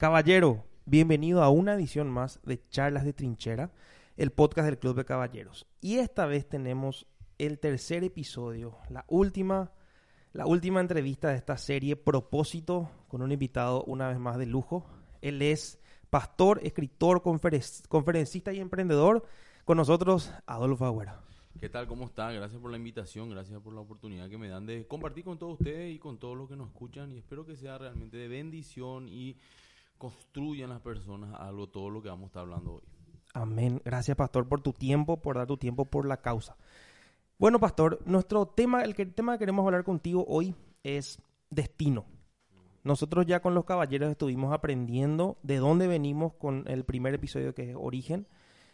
Caballero, bienvenido a una edición más de Charlas de Trinchera, el podcast del Club de Caballeros. Y esta vez tenemos el tercer episodio, la última, la última entrevista de esta serie Propósito, con un invitado una vez más de lujo. Él es pastor, escritor, conferencista y emprendedor. Con nosotros, Adolfo Agüero. ¿Qué tal? ¿Cómo está? Gracias por la invitación, gracias por la oportunidad que me dan de compartir con todos ustedes y con todos los que nos escuchan y espero que sea realmente de bendición y construyan las personas algo, todo lo que vamos a estar hablando hoy. Amén. Gracias, pastor, por tu tiempo, por dar tu tiempo por la causa. Bueno, pastor, nuestro tema, el, tema que queremos hablar contigo hoy es destino. Nosotros ya con los caballeros estuvimos aprendiendo de dónde venimos con el primer episodio que es origen.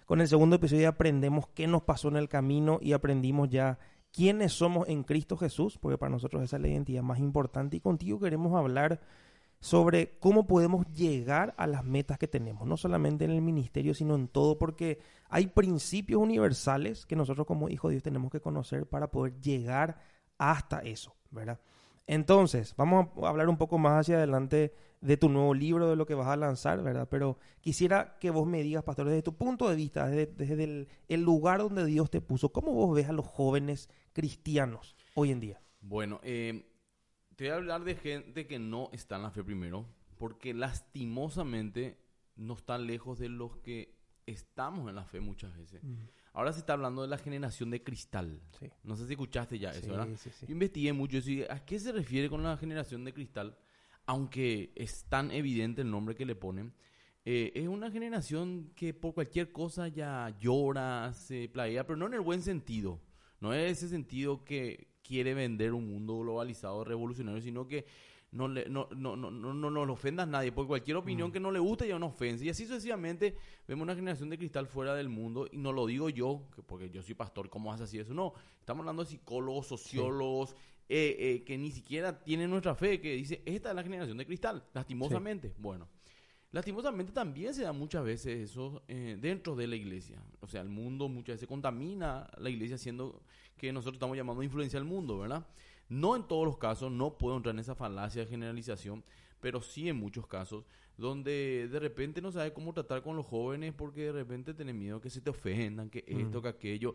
Con el segundo episodio aprendemos qué nos pasó en el camino y aprendimos ya quiénes somos en Cristo Jesús, porque para nosotros esa es la identidad más importante. Y contigo queremos hablar sobre cómo podemos llegar a las metas que tenemos, no solamente en el ministerio, sino en todo, porque hay principios universales que nosotros como hijos de Dios tenemos que conocer para poder llegar hasta eso, ¿verdad? Entonces, vamos a hablar un poco más hacia adelante de tu nuevo libro, de lo que vas a lanzar, ¿verdad? Pero quisiera que vos me digas, pastor, desde tu punto de vista, desde, el, lugar donde Dios te puso, ¿cómo vos ves a los jóvenes cristianos hoy en día? Bueno, eh, te voy a hablar de gente que no está en la fe primero, porque lastimosamente no están lejos de los que estamos en la fe muchas veces. Ahora se está hablando de la generación de cristal. No sé si escuchaste ya eso, ¿verdad? Yo investigué mucho ¿a qué se refiere con la generación de cristal? Aunque es tan evidente el nombre que le ponen. Eh, es una generación que por cualquier cosa ya llora, se playa, pero no en el buen sentido. No es ese sentido que, quiere vender un mundo globalizado revolucionario, sino que no le, no, no, no, no, no, no ofendas a nadie, porque cualquier opinión mm. que no le guste ya una ofensa. Y así sucesivamente vemos una generación de cristal fuera del mundo, y no lo digo yo, porque yo soy pastor, ¿cómo hace así eso? No, estamos hablando de psicólogos, sociólogos, eh, eh, que ni siquiera tienen nuestra fe, que dice, esta es la generación de cristal, lastimosamente. Bueno, lastimosamente también se da muchas veces eso eh, dentro de la iglesia. O sea, el mundo muchas veces contamina la iglesia siendo que nosotros estamos llamando influencia al mundo, ¿verdad? No en todos los casos, no puedo entrar en esa falacia de generalización, pero sí en muchos casos, donde de repente no sabe cómo tratar con los jóvenes porque de repente tienen miedo que se te ofendan, que esto, que aquello.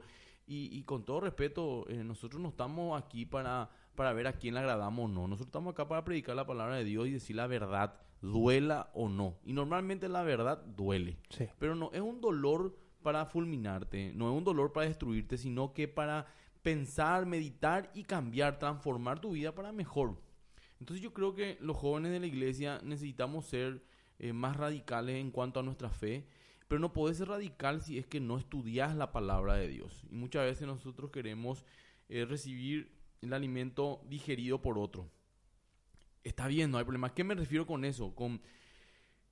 Y, con todo respeto, eh, nosotros no estamos aquí para, para ver a quién le agradamos o no. Nosotros estamos acá para predicar la palabra de Dios y decir la verdad, duela o no. Y normalmente la verdad duele. Pero no es un dolor para fulminarte, no es un dolor para destruirte, sino que para pensar, meditar y cambiar, transformar tu vida para mejor. Entonces yo creo que los jóvenes de la iglesia necesitamos ser eh, más radicales en cuanto a nuestra fe, pero no puedes ser radical si es que no estudias la palabra de Dios. Y muchas veces nosotros queremos eh, recibir el alimento digerido por otro. Está bien, no hay problema. ¿Qué me refiero con eso? Con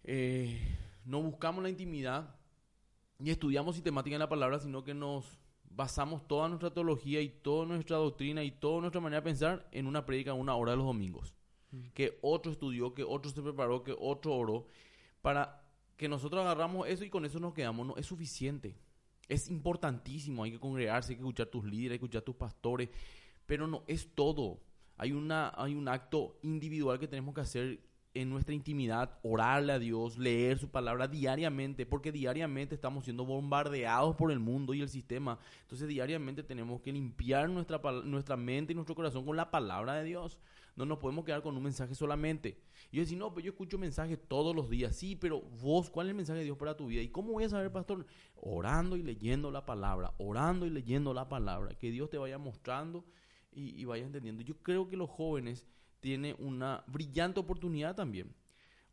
eh, no buscamos la intimidad ni estudiamos sistemática en la palabra, sino que nos basamos toda nuestra teología y toda nuestra doctrina y toda nuestra manera de pensar en una prédica una hora de los domingos. Mm. Que otro estudió, que otro se preparó, que otro oró, para que nosotros agarramos eso y con eso nos quedamos. No, es suficiente. Es importantísimo, hay que congregarse, hay que escuchar tus líderes, hay que escuchar tus pastores, pero no es todo. Hay, una, hay un acto individual que tenemos que hacer en nuestra intimidad, orarle a Dios, leer su palabra diariamente, porque diariamente estamos siendo bombardeados por el mundo y el sistema. Entonces diariamente tenemos que limpiar nuestra, nuestra mente y nuestro corazón con la palabra de Dios. No nos podemos quedar con un mensaje solamente. Y yo decir, no, pues yo escucho mensajes todos los días. Sí, pero vos, ¿cuál es el mensaje de Dios para tu vida? ¿Y cómo voy a saber, pastor? Orando y leyendo la palabra, orando y leyendo la palabra. Que Dios te vaya mostrando y, vaya entendiendo. Yo creo que los jóvenes tiene una brillante oportunidad también.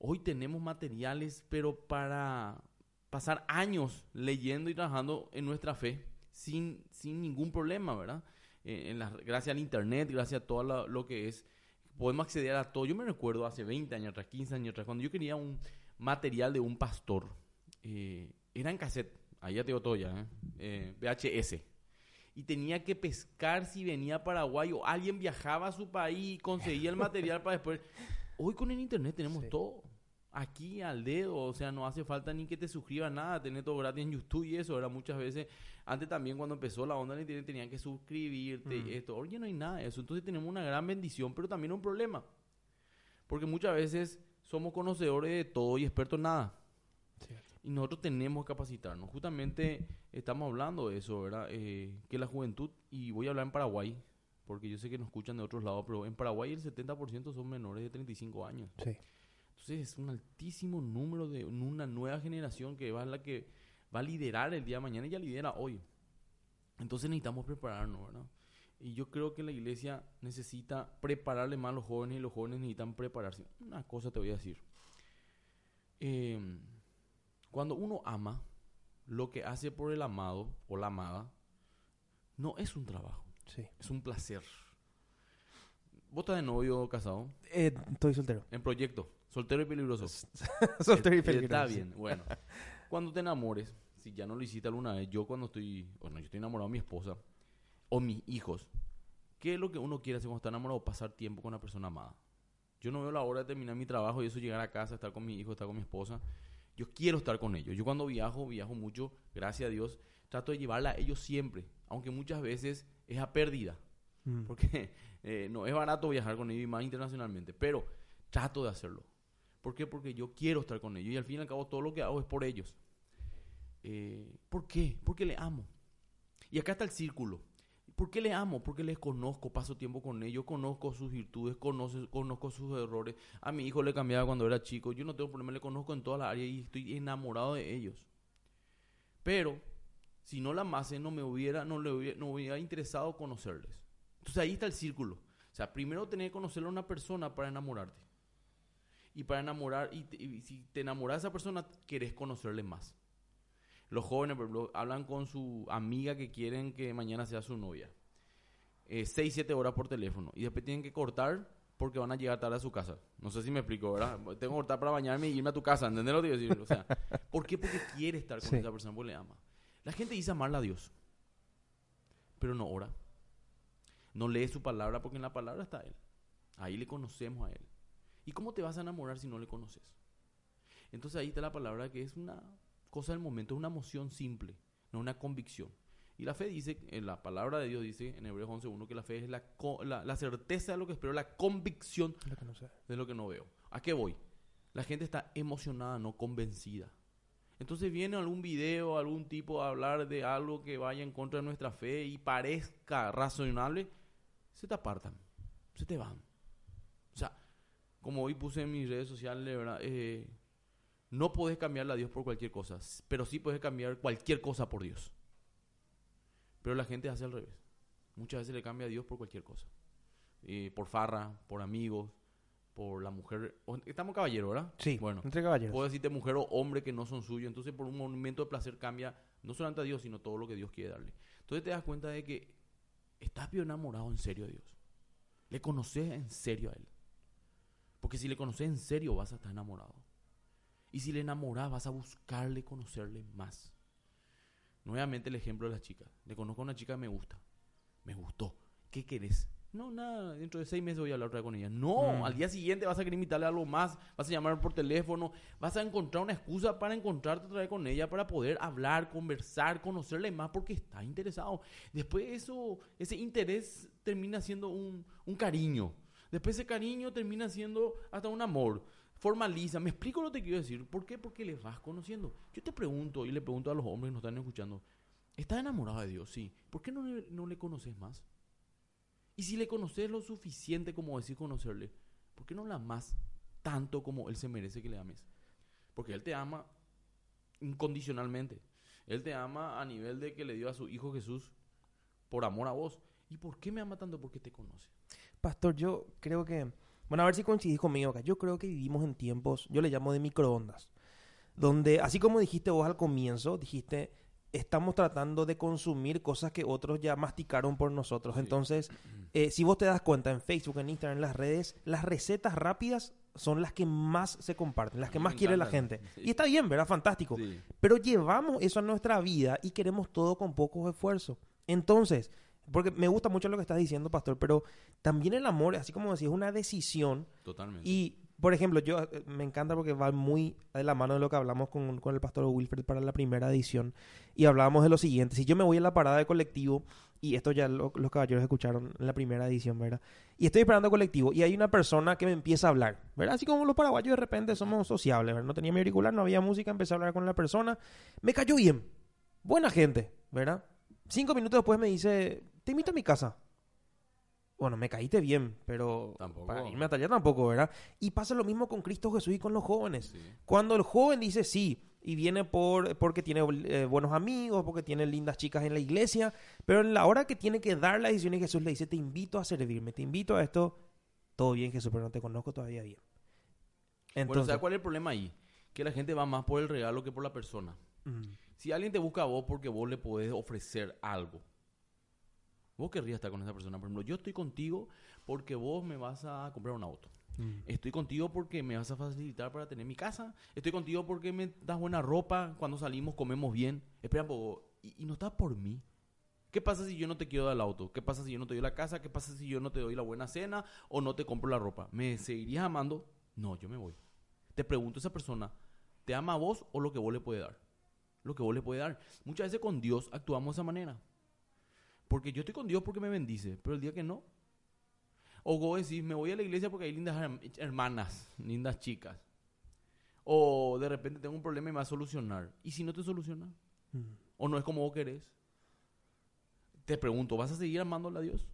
Hoy tenemos materiales, pero para pasar años leyendo y trabajando en nuestra fe sin, sin ningún problema, ¿verdad? Eh, en la, gracias al Internet, gracias a todo lo, que es, podemos acceder a todo. Yo me recuerdo hace 20 años atrás, 15 años atrás, cuando yo quería un material de un pastor, eh, era en cassette, ahí ya tengo todo ya, ¿eh? VHS y tenía que pescar si venía a Paraguay o alguien viajaba a su país y conseguía el material para después. Hoy con el internet tenemos todo. Aquí al dedo, o sea, no hace falta ni que te suscribas nada, tener todo gratis en YouTube y eso. Era muchas veces, antes también cuando empezó la onda del internet tenían que suscribirte y esto. Hoy ya no hay nada de eso. Entonces tenemos una gran bendición, pero también un problema. Porque muchas veces somos conocedores de todo y expertos en nada. Y nosotros tenemos que capacitarnos. Justamente estamos hablando de eso, ¿verdad? Eh, que la juventud, y voy a hablar en Paraguay, porque yo sé que nos escuchan de otros lados, pero en Paraguay el 70% son menores de 35 años. Sí. Entonces es un altísimo número de una nueva generación que va a la que va a liderar el día de mañana ya lidera hoy. Entonces necesitamos prepararnos, ¿verdad? Y yo creo que la iglesia necesita prepararle más a los jóvenes y los jóvenes necesitan prepararse. Una cosa te voy a decir. Eh, cuando uno ama, lo que hace por el amado o la amada no es un trabajo, Sí. es un placer. ¿Vos estás de novio o casado? Eh, estoy soltero. En proyecto, soltero y peligroso. soltero y peligroso. Está bien, bueno. Cuando te enamores, si ya no lo hiciste alguna vez, yo cuando estoy, bueno, yo estoy enamorado de mi esposa o mis hijos, ¿qué es lo que uno quiere hacer cuando está enamorado? Pasar tiempo con una persona amada. Yo no veo la hora de terminar mi trabajo y eso llegar a casa, estar con mi hijo, estar con mi esposa. Yo quiero estar con ellos. Yo cuando viajo, viajo mucho, gracias a Dios, trato de llevarla a ellos siempre, aunque muchas veces es a pérdida, Mm. porque eh, no es barato viajar con ellos y más internacionalmente, pero trato de hacerlo. ¿Por qué? Porque yo quiero estar con ellos y al fin y al cabo todo lo que hago es por ellos. Eh, ¿Por qué? Porque le amo. Y acá está el círculo. ¿Por qué le amo? Porque les conozco, paso tiempo con ellos, conozco sus virtudes, conozco sus errores. A mi hijo le cambiaba cuando era chico, yo no tengo problema, le conozco en toda la área y estoy enamorado de ellos. Pero si no la amase, no me hubiera, no le hubiera, no interesado conocerles. Entonces ahí está el círculo. O sea, primero tenés que conocerle a una persona para enamorarte. Y para enamorar, y, y si te enamoras de esa persona, querés conocerle más. Los jóvenes, por ejemplo, hablan con su amiga que quieren que mañana sea su novia. Eh, seis, siete horas por teléfono. Y después tienen que cortar porque van a llegar tarde a su casa. No sé si me explico, ¿verdad? Tengo que cortar para bañarme y irme a tu casa. ¿Entendés lo que quiero decir? O sea, ¿por qué? Porque quiere estar con Sí. esa persona, porque le ama. La gente dice amarla a Dios, pero no ora. No lee su palabra porque en la palabra está Él. Ahí le conocemos a Él. ¿Y cómo te vas a enamorar si no le conoces? Entonces ahí está la palabra que es una cosa del momento, es una emoción simple, no una convicción. Y la fe dice, en la palabra de Dios dice en Hebreos 11.1 que la fe es la, la, la certeza de lo que espero, la convicción Lo que no sé. de lo que no veo. ¿A qué voy? La gente está emocionada, no convencida. Entonces viene algún video, algún tipo a hablar de algo que vaya en contra de nuestra fe y parezca razonable, se te apartan, se te van. O sea, como hoy puse en mis redes sociales, verdad, eh, no puedes cambiarle a Dios por cualquier cosa, pero sí puedes cambiar cualquier cosa por Dios. Pero la gente hace al revés. Muchas veces le cambia a Dios por cualquier cosa. Eh, por farra, por amigos, por la mujer. Estamos caballeros, ¿verdad? Sí, Bueno, entre caballeros. puedo decirte mujer o hombre que no son suyos. Entonces, por un momento de placer cambia no solamente a Dios, sino todo lo que Dios quiere darle. Entonces, te das cuenta de que estás bien enamorado en serio de Dios. Le conoces en serio a Él. Porque si le conoces en serio, vas a estar enamorado. Y si le enamoras, vas a buscarle conocerle más. Nuevamente el ejemplo de las chicas. Le conozco a una chica que me gusta. Me gustó. ¿Qué querés? No, nada, dentro de seis meses voy a hablar otra vez con ella. No, Mm. al día siguiente vas a querer invitarle algo más, vas a llamar por teléfono, vas a encontrar una excusa para encontrarte otra vez con ella, para poder hablar, conversar, conocerle más, porque está interesado. Después eso, ese interés termina siendo un, un cariño. Después ese cariño termina siendo hasta un amor. Formaliza. ¿Me explico lo que quiero decir? ¿Por qué? Porque le vas conociendo. Yo te pregunto y le pregunto a los hombres que nos están escuchando. ¿Estás enamorado de Dios? Sí. ¿Por qué no no le conoces más? Y si le conoces lo suficiente como decir conocerle, ¿por qué no la amas tanto como Él se merece que le ames? Porque Él te ama incondicionalmente. Él te ama a nivel de que le dio a su Hijo Jesús por amor a vos. ¿Y por qué me ama tanto? Porque te conoce. Pastor, yo creo que, bueno, a ver si coincidís conmigo acá. Yo creo que vivimos en tiempos, yo le llamo de microondas, donde, así como dijiste vos al comienzo, dijiste, estamos tratando de consumir cosas que otros ya masticaron por nosotros. Sí. Entonces, eh, si vos te das cuenta en Facebook, en Instagram, en las redes, las recetas rápidas son las que más se comparten, las que más me quiere la gente. Sí. Y está bien, ¿verdad? Fantástico. Sí. Pero llevamos eso a nuestra vida y queremos todo con poco esfuerzo. Entonces, porque me gusta mucho lo que estás diciendo, pastor, pero también el amor, así como decís, es una decisión Totalmente. y por ejemplo, yo eh, me encanta porque va muy de la mano de lo que hablamos con, con el pastor Wilfred para la primera edición. Y hablábamos de lo siguiente. Si yo me voy a la parada de colectivo, y esto ya lo- los caballeros escucharon en la primera edición, ¿verdad? Y estoy esperando colectivo y hay una persona que me empieza a hablar, ¿verdad? Así como los paraguayos de repente somos sociables, ¿verdad? No tenía mi auricular, no había música, empecé a hablar con la persona. Me cayó bien. Buena gente, ¿verdad? Cinco minutos después me dice, te invito a mi casa. Bueno, me caíste bien, pero Tampoco. para irme hasta allá tampoco, ¿verdad? Y pasa lo mismo con Cristo Jesús y con los jóvenes. Sí. Cuando el joven dice sí y viene por porque tiene eh, buenos amigos, porque tiene lindas chicas en la iglesia, pero en la hora que tiene que dar la decisión y Jesús le dice, te invito a servirme, te invito a esto, todo bien Jesús, pero no te conozco todavía bien. Bueno, Entonces, ¿sabes cuál es el problema ahí? Que la gente va más por el regalo que por la persona. Si alguien te busca a vos porque vos le podés ofrecer algo, vos querrías estar con esa persona. Por ejemplo, yo estoy contigo porque vos me vas a comprar un auto. mm, Estoy contigo porque me vas a facilitar para tener mi casa. Estoy contigo porque me das buena ropa. Cuando salimos comemos bien. Espera un poco. Y, y no estás por mí. ¿Qué pasa si yo no te quiero dar el auto? ¿Qué pasa si yo no te doy la casa? ¿Qué pasa si yo no te doy la buena cena o no te compro la ropa? ¿Me seguirías amando? No, yo me voy. Te pregunto a esa persona, ¿te ama a vos o lo que vos le puede dar? Lo que vos le puede dar. Muchas veces con Dios actuamos de esa manera. Porque yo estoy con Dios porque me bendice, pero el día que no, o vos decís, me voy a la iglesia porque hay lindas herm- hermanas, lindas chicas. O de repente tengo un problema y me va a solucionar. ¿Y si no te soluciona? mm. ¿O no es como vos querés? Te pregunto, ¿vas a seguir amándole a Dios?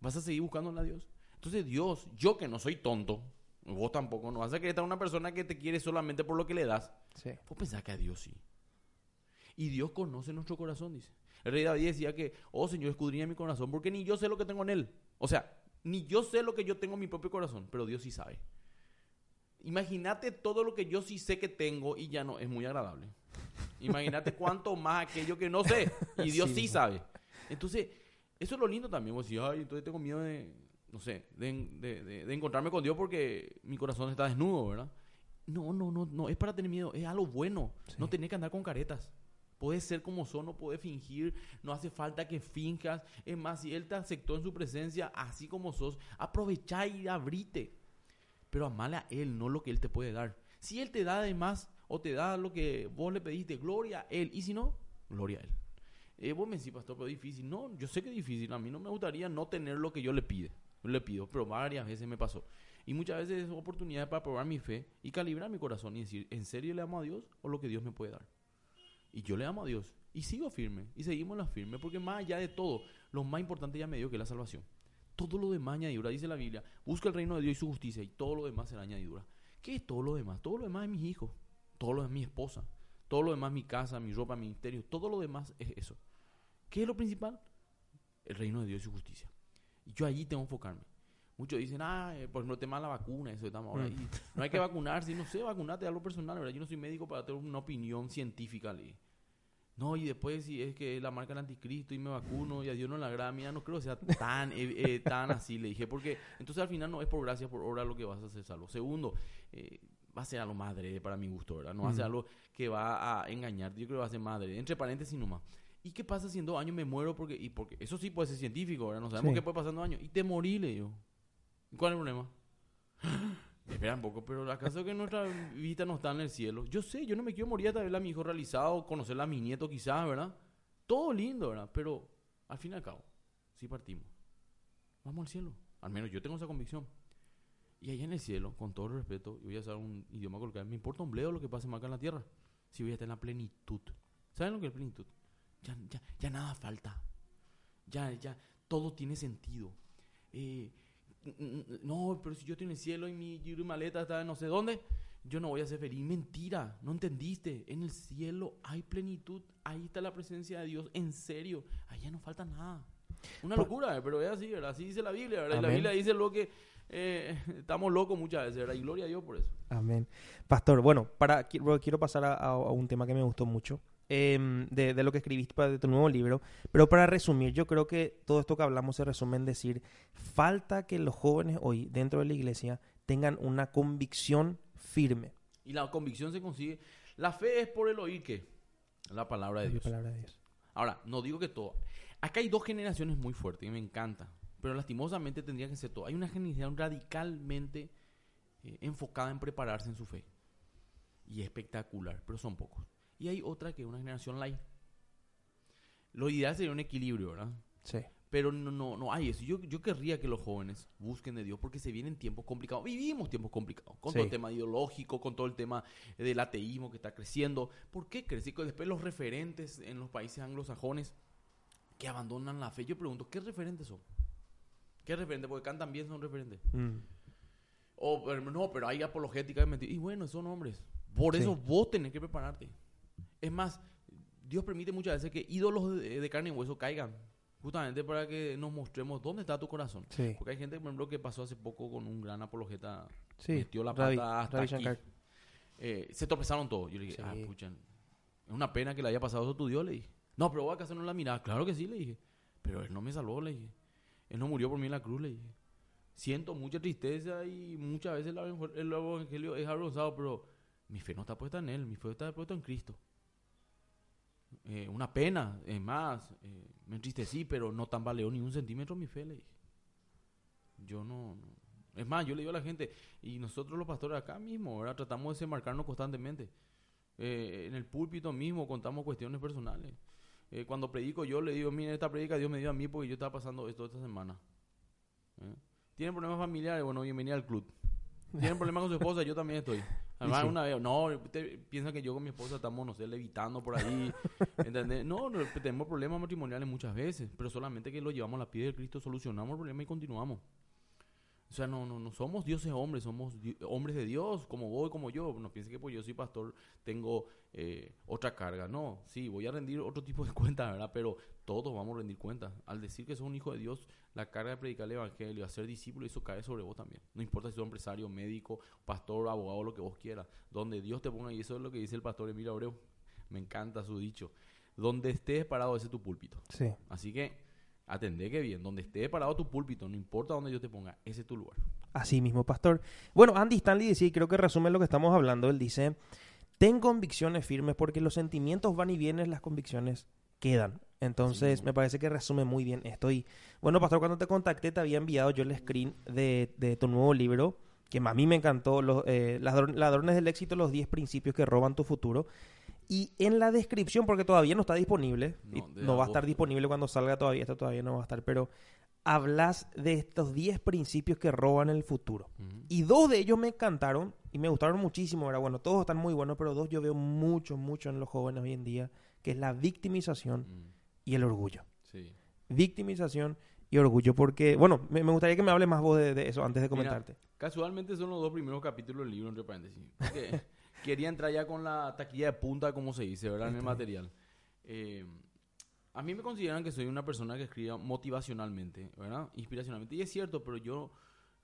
¿Vas a seguir buscándole a Dios? Entonces Dios, yo que no soy tonto, vos tampoco, no vas a querer estar una persona que te quiere solamente por lo que le das. Sí. Vos pensás que a Dios sí. Y Dios conoce nuestro corazón, dice. El rey David decía que, oh Señor, escudriña mi corazón, porque ni yo sé lo que tengo en él. O sea, ni yo sé lo que yo tengo en mi propio corazón, pero Dios sí sabe. Imagínate todo lo que yo sí sé que tengo y ya no es muy agradable. Imagínate cuánto más aquello que no sé y Dios Sí, sabe. Entonces, eso es lo lindo también. Vos decís, ay, entonces tengo miedo de, no sé, de, de- de- de encontrarme con Dios porque mi corazón está desnudo, ¿verdad? No, no, no, no, es para tener miedo, es algo bueno. Sí. No tenés que andar con caretas. Puedes ser como son, no puedes fingir, no hace falta que finjas. Es más, si Él te aceptó en su presencia, así como sos, aprovechá y abrite. Pero amale a Él, no lo que Él te puede dar. Si Él te da además, o te da lo que vos le pediste, gloria a Él. Y si no, gloria a Él. Eh, vos me decís, pastor, pero difícil. No, yo sé que es difícil. A mí no me gustaría no tener lo que yo le pide. Le pido, pero varias veces me pasó. Y muchas veces es oportunidad para probar mi fe y calibrar mi corazón y decir, ¿en serio le amo a Dios o lo que Dios me puede dar? Y yo le amo a Dios y sigo firme y seguimos la firme porque más allá de todo, lo más importante ya me dio que es la salvación. Todo lo demás añadidura, dice la Biblia, busca el reino de Dios y su justicia y todo lo demás será añadidura. ¿Qué es todo lo demás? Todo lo demás es mis hijos, todo lo demás es mi esposa, todo lo demás mi casa, mi ropa, mi ministerio, todo lo demás es eso. ¿Qué es lo principal? El reino de Dios y su justicia. Y yo allí tengo que enfocarme. Muchos dicen, ah, eh, por ejemplo, el tema de la vacuna, eso estamos ahora. Mm. Y no hay que vacunarse, no sé, vacunarte a lo personal, ¿verdad? Yo no soy médico para tener una opinión científica. le. No, y después si es que la marca del anticristo y me vacuno y a Dios no le agrada, mira, no creo que sea tan, eh, eh, tan así, le dije, porque entonces al final no es por gracia, por obra lo que vas a hacer salvo. Segundo, eh, va a ser algo madre para mi gusto, ¿verdad? No va a ser Mm. algo que va a engañarte, yo creo que va a ser madre, entre paréntesis nomás. ¿Y qué pasa si en dos años me muero? Porque, y porque eso sí puede ser científico, ¿verdad? No sabemos Sí. qué puede pasar en dos años. Y te morí, le digo. ¿Y ¿Cuál es el problema? Espera un poco, pero ¿acaso que nuestra vista no está en el cielo? Yo sé, yo no me quiero morir hasta ver a mi hijo realizado, conocerla a mi nieto quizás, ¿verdad? Todo lindo, ¿verdad? Pero al fin y al cabo, sí partimos. Vamos al cielo. Al menos yo tengo esa convicción. Y allá en el cielo, con todo el respeto, y voy a usar un idioma coloquial, me importa un bledo lo que pase más acá en la tierra. Si voy a estar en la plenitud. ¿Saben lo que es plenitud? Ya, ya, ya nada falta. Ya, ya, todo tiene sentido. Eh, no, pero si yo estoy en el cielo y mi y mi maleta está en no sé dónde, yo no voy a ser feliz. Mentira, no entendiste. En el cielo hay plenitud, ahí está la presencia de Dios. En serio, allá no falta nada. Una Por- locura, pero es así, ¿verdad? Así dice la Biblia, ¿verdad? Y la. Biblia dice lo que eh, estamos locos muchas veces, ¿verdad? Y gloria a Dios por eso. Amén. Pastor, bueno, para, quiero, pasar a un tema que me gustó mucho, em, de, de lo que escribiste para de tu nuevo libro, pero para resumir, yo creo que todo esto que hablamos se resume en decir, falta que los jóvenes hoy dentro de la iglesia tengan una convicción firme. Y la convicción se consigue. La fe es por el oír que la palabra de La Dios. palabra de Dios. Ahora, no digo que todo. Acá hay dos generaciones muy fuertes y me encanta. Pero lastimosamente tendría que ser todo. Hay una generación radicalmente eh, enfocada en prepararse en su fe. Y espectacular, pero son pocos. Y hay otra que es una generación light. Lo ideal sería un equilibrio, ¿verdad? Sí. Pero no, no, no hay eso. Yo, yo querría que los jóvenes busquen de Dios porque se vienen tiempos complicados. Vivimos tiempos complicados. Con Sí. todo el tema ideológico, con todo el tema del ateísmo que está creciendo. ¿Por qué crece? Después los referentes en los países anglosajones que abandonan la fe. Yo pregunto, ¿qué referentes son? ¿Qué referentes? Porque cantan bien son referentes. Mm. O, pero no, pero hay apologética. Y bueno, son hombres. Por Sí. eso vos tenés que prepararte. Es más, Dios permite muchas veces que ídolos de, de carne y hueso caigan. Justamente para que nos mostremos dónde está tu corazón. Sí. Porque hay gente, por ejemplo, que pasó hace poco con un gran apologeta. Sí. Metió la Ravi- pata hasta Ravi aquí. Eh, se tropezaron todos. Yo le dije, Sí. ah, puchan. Es una pena que le haya pasado eso a tu Dios, le dije. No, pero vos acaso no la mirada. Claro que sí, le dije. Pero él no me salvó, le dije. Él no murió por mí en la cruz, le dije. Siento mucha tristeza y muchas veces el evangelio es avergonzado, pero mi fe no está puesta en él, mi fe está puesta en Cristo. Eh, una pena, es más, eh, me entristecí, pero no tambaleó ni un centímetro mi fe. Yo no, Es más, yo le digo a la gente, y nosotros los pastores acá mismo, ¿verdad? Tratamos de marcarnos constantemente. Eh, en el púlpito mismo contamos cuestiones personales. Eh, cuando predico yo le digo, mire, esta predica Dios me dio a mí porque yo estaba pasando esto esta semana. ¿Tienen problemas familiares? Bueno, bienvenida al club. ¿Tienen problemas con su esposa? Yo también estoy. Además, sí. una vez, no, usted piensa que yo con mi esposa estamos, no sé, levitando por ahí. ¿entendés? No, no, tenemos problemas matrimoniales muchas veces, pero solamente que lo llevamos a la piedra de Cristo, solucionamos el problema y continuamos. O sea, no, no, no somos dioses hombres, somos di- hombres de Dios, como vos y como yo. No piense que pues yo soy pastor, tengo eh, otra carga. No, sí, voy a rendir otro tipo de cuentas, ¿verdad? Pero todos vamos a rendir cuentas. Al decir que sos un hijo de Dios, la carga de predicar el evangelio, hacer discípulo, eso cae sobre vos también. No importa si sos empresario, médico, pastor, abogado, lo que vos quieras. Donde Dios te ponga, y eso es lo que dice el pastor Emilio Abreu. Me encanta su dicho. Donde estés parado, ese es tu púlpito. Sí. Así que atendé que bien. Donde esté parado tu púlpito, no importa donde yo te ponga, ese es tu lugar. Así mismo, pastor. Bueno, Andy Stanley decía, y creo que resume lo que estamos hablando, él dice, ten convicciones firmes porque los sentimientos van y vienen, las convicciones quedan. Entonces, Sí. me parece que resume muy bien esto. Y bueno, pastor, cuando te contacté te había enviado yo el screen de, de tu nuevo libro, que a mí me encantó, los, eh, Ladron- Ladrones del Éxito, los 10 principios que roban tu futuro. Y en la descripción, porque todavía no está disponible, No, y de no va a estar disponible cuando salga todavía, esto todavía no va a estar, pero hablas de estos 10 principios que roban el futuro. Y dos de ellos me encantaron y me gustaron muchísimo. Era bueno, todos están muy buenos, pero dos yo veo mucho, mucho en los jóvenes hoy en día, que es la victimización Mm, y el orgullo. Sí. Victimización y orgullo, porque, bueno, me, me gustaría que me hable más vos de, de eso antes de Mira, comentarte. Casualmente son los dos primeros capítulos del libro, entre paréntesis. Porque quería entrar ya con la taquilla de punta, como se dice, ¿verdad? En el Está material. Eh, a mí me consideran que soy una persona que escribe motivacionalmente, ¿verdad? Inspiracionalmente. Y es cierto, pero yo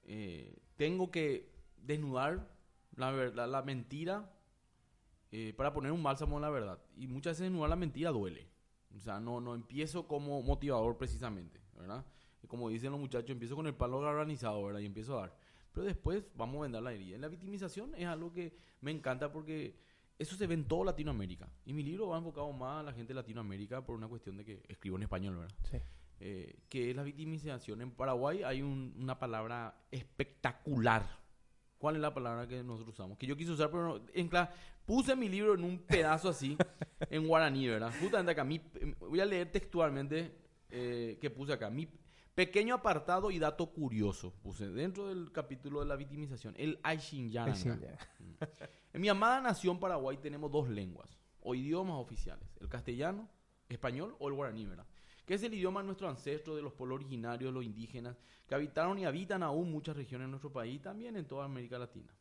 eh, tengo que desnudar la, verdad, la mentira eh, para poner un bálsamo en la verdad. Y muchas veces desnudar la mentira duele. O sea, no, no empiezo como motivador precisamente, ¿verdad? Y como dicen los muchachos, empiezo con el palo galvanizado, ¿verdad? Y empiezo a dar. Pero después vamos a vender la herida. La victimización es algo que me encanta porque eso se ve en toda Latinoamérica. Y mi libro va enfocado más a la gente de Latinoamérica por una cuestión de que escribo en español, ¿verdad? Sí. Eh, que es la victimización. En Paraguay hay un- una palabra espectacular. ¿Cuál es la palabra que nosotros usamos? Que yo quise usar, pero no- en puse mi libro en un pedazo así, en guaraní, ¿verdad? Justamente acá, mi, voy a leer textualmente eh, que puse acá. Mi pequeño apartado y dato curioso puse dentro del capítulo de la victimización. El Aishinyananga. Sí, ya. En mi amada nación Paraguay tenemos dos lenguas o idiomas oficiales, el castellano, español o el guaraní, ¿verdad? Que es el idioma de nuestros ancestros, de los pueblos originarios, los indígenas, que habitaron y habitan aún muchas regiones de nuestro país y también en toda América Latina.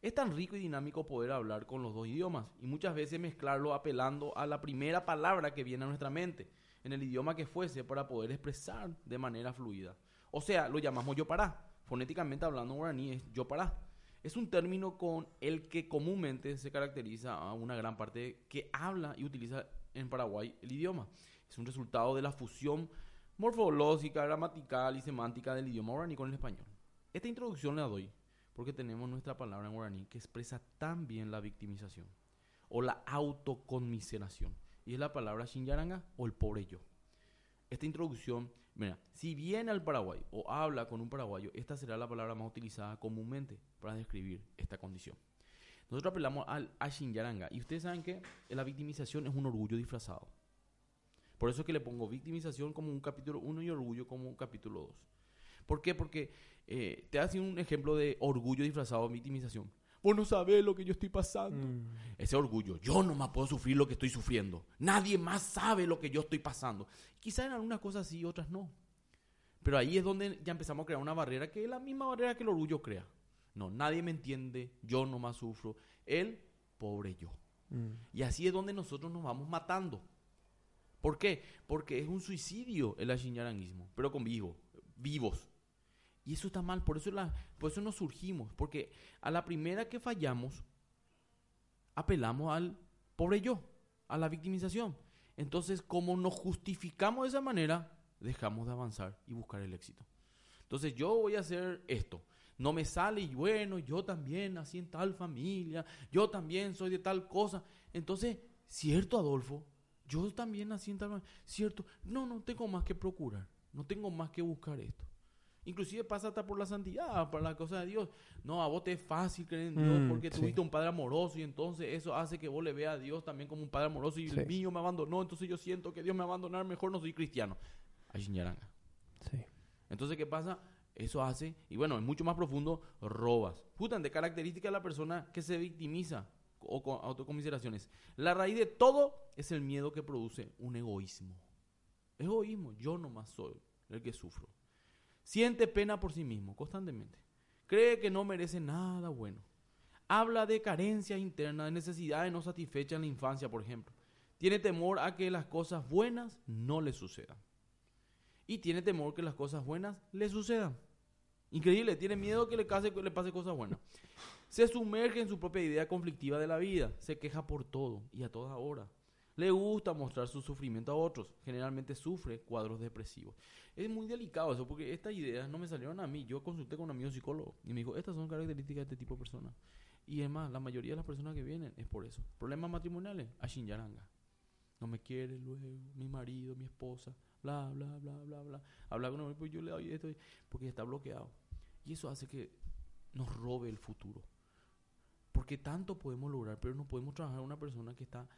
Es tan rico y dinámico poder hablar con los dos idiomas y muchas veces mezclarlo apelando a la primera palabra que viene a nuestra mente, en el idioma que fuese, para poder expresar de manera fluida. O sea, lo llamamos yo para. Fonéticamente hablando guaraní es yo para. Es un término con el que comúnmente se caracteriza a una gran parte que habla y utiliza en Paraguay el idioma. Es un resultado de la fusión morfológica, gramatical y semántica del idioma guaraní con el español. Esta introducción la doy porque tenemos nuestra palabra en guaraní que expresa tan bien la victimización o la autoconmiseración. Y es la palabra Shinyaranga o el pobre yo. Esta introducción Mira, si viene al Paraguay o habla con un paraguayo, esta será la palabra más utilizada comúnmente para describir esta condición. Nosotros apelamos al Ashinyaranga. Y ustedes saben que la victimización es un orgullo disfrazado. Por eso es que le pongo victimización como un capítulo 1 y orgullo como un capítulo 2. ¿Por qué? Porque eh, te hace un ejemplo de orgullo disfrazado victimización. Vos no sabés lo que yo estoy pasando. Mm. Ese orgullo, yo no más puedo sufrir lo que estoy sufriendo. Nadie más sabe lo que yo estoy pasando. Quizás en algunas cosas sí, otras no. Pero ahí es donde ya empezamos a crear una barrera que es la misma barrera que el orgullo crea. No, nadie me entiende, yo no más sufro. Él, pobre yo. Mm. Y así es donde nosotros nos vamos matando. ¿Por qué? Porque es un suicidio el ashinyaranguismo, pero con vivo, vivos. Y eso está mal, por eso, la, por eso nos surgimos, porque a la primera que fallamos, apelamos al pobre yo, a la victimización. Entonces, como nos justificamos de esa manera, dejamos de avanzar y buscar el éxito. Entonces, yo voy a hacer esto. No me sale y bueno, yo también nací en tal familia, yo también soy de tal cosa. Entonces, cierto, Adolfo, yo también nací en tal familia, cierto. No, no tengo más que procurar, no tengo más que buscar esto. Inclusive pasa hasta por la santidad, por la cosa de Dios. No, a vos te es fácil creer en Dios Mm, porque sí. tuviste un padre amoroso y entonces eso hace que vos le veas a Dios también como un padre amoroso y Sí. el mío me abandonó, entonces yo siento que Dios me va a abandonar, mejor no soy cristiano. Ay. Sí. Entonces, ¿qué pasa? Eso hace, y bueno, es mucho más profundo, robas. Justamente, característica de la persona que se victimiza o con autocomiseraciones. La raíz de todo es el miedo que produce un egoísmo. Egoísmo, yo nomás soy el que sufro. Siente pena por sí mismo constantemente. Cree que no merece nada bueno. Habla de carencias internas, de necesidades no satisfechas en la infancia, por ejemplo. Tiene temor a que las cosas buenas no le sucedan. Y tiene temor que las cosas buenas le sucedan. Increíble, tiene miedo que le, pase cosas buenas. Se sumerge en su propia idea conflictiva de la vida. Se queja por todo y a toda hora. Le gusta mostrar su sufrimiento a otros. Generalmente sufre cuadros depresivos. Es muy delicado eso porque estas ideas no me salieron a mí. Yo consulté con un amigo psicólogo y me dijo, estas son características de este tipo de personas. Y es más, la mayoría de las personas que vienen es por eso. Problemas matrimoniales, a Shinyaranga. No me quiere luego, mi marido, mi esposa, bla, bla, bla, bla, bla. Habla con él, pues yo le doy esto, porque está bloqueado. Y eso hace que nos robe el futuro. Porque tanto podemos lograr, pero no podemos trabajar a una persona que está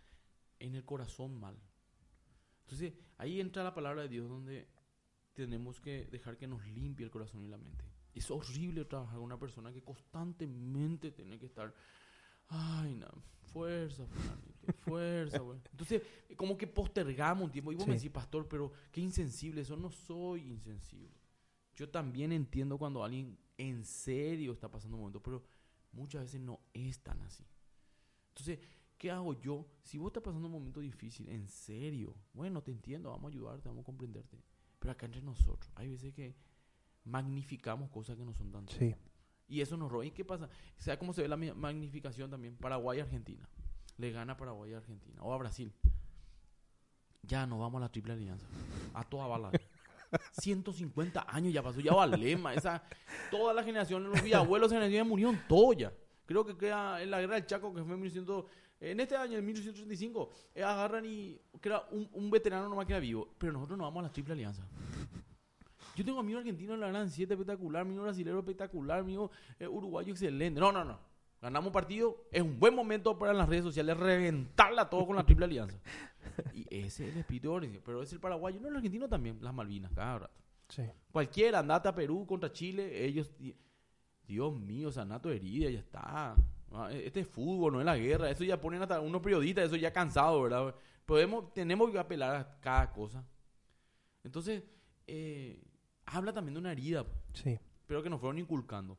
en el corazón mal. Entonces, ahí entra la palabra de Dios donde tenemos que dejar que nos limpie el corazón y la mente. Es horrible trabajar con una persona que constantemente tiene que estar, ay, no, fuerza, fulanito, fuerza, güey. Entonces, como que postergamos un tiempo. Y vos me Sí. decís, pastor, pero qué insensible. Eso no soy insensible. Yo también entiendo cuando alguien en serio está pasando un momento, pero muchas veces no es tan así. Entonces, ¿qué hago yo? Si vos estás pasando un momento difícil, en serio, bueno, te entiendo, vamos a ayudarte, vamos a comprenderte. Pero acá entre nosotros, hay veces que magnificamos cosas que no son tan Sí. y eso nos roba. ¿Y qué pasa? ¿Sabes cómo se ve la magnificación también? Paraguay y Argentina. Le gana Paraguay y Argentina. O a Brasil. Ya nos vamos a la triple alianza. A toda bala. 150 años ya pasó. Ya Valema. Esa, toda la generación, los generación ya murieron todos ya. Creo que queda en la guerra del Chaco, que fue en 1900, en este año, en 1835, eh, agarran y queda un, un veterano nomás queda vivo. Pero nosotros nos vamos a la triple alianza. Yo tengo amigos argentinos en la Gran 7 espectacular, amigo brasilero espectacular, amigo eh, uruguayo excelente. No, no, no. Ganamos partido, es un buen momento para las redes sociales reventarla todo con la triple alianza. Y ese es el espíritu de pero es el paraguayo, no el argentino también, las Malvinas, cada rato. Sí. Cualquiera, andate a Perú contra Chile, ellos, di- Dios mío, Sanato herida, ya está. Ah, Este es fútbol, no es la guerra, eso ya ponen hasta unos periodistas, eso ya cansado, ¿verdad? Podemos, tenemos que apelar a cada cosa. Entonces, eh, habla también de una herida, Sí. pero que nos fueron inculcando.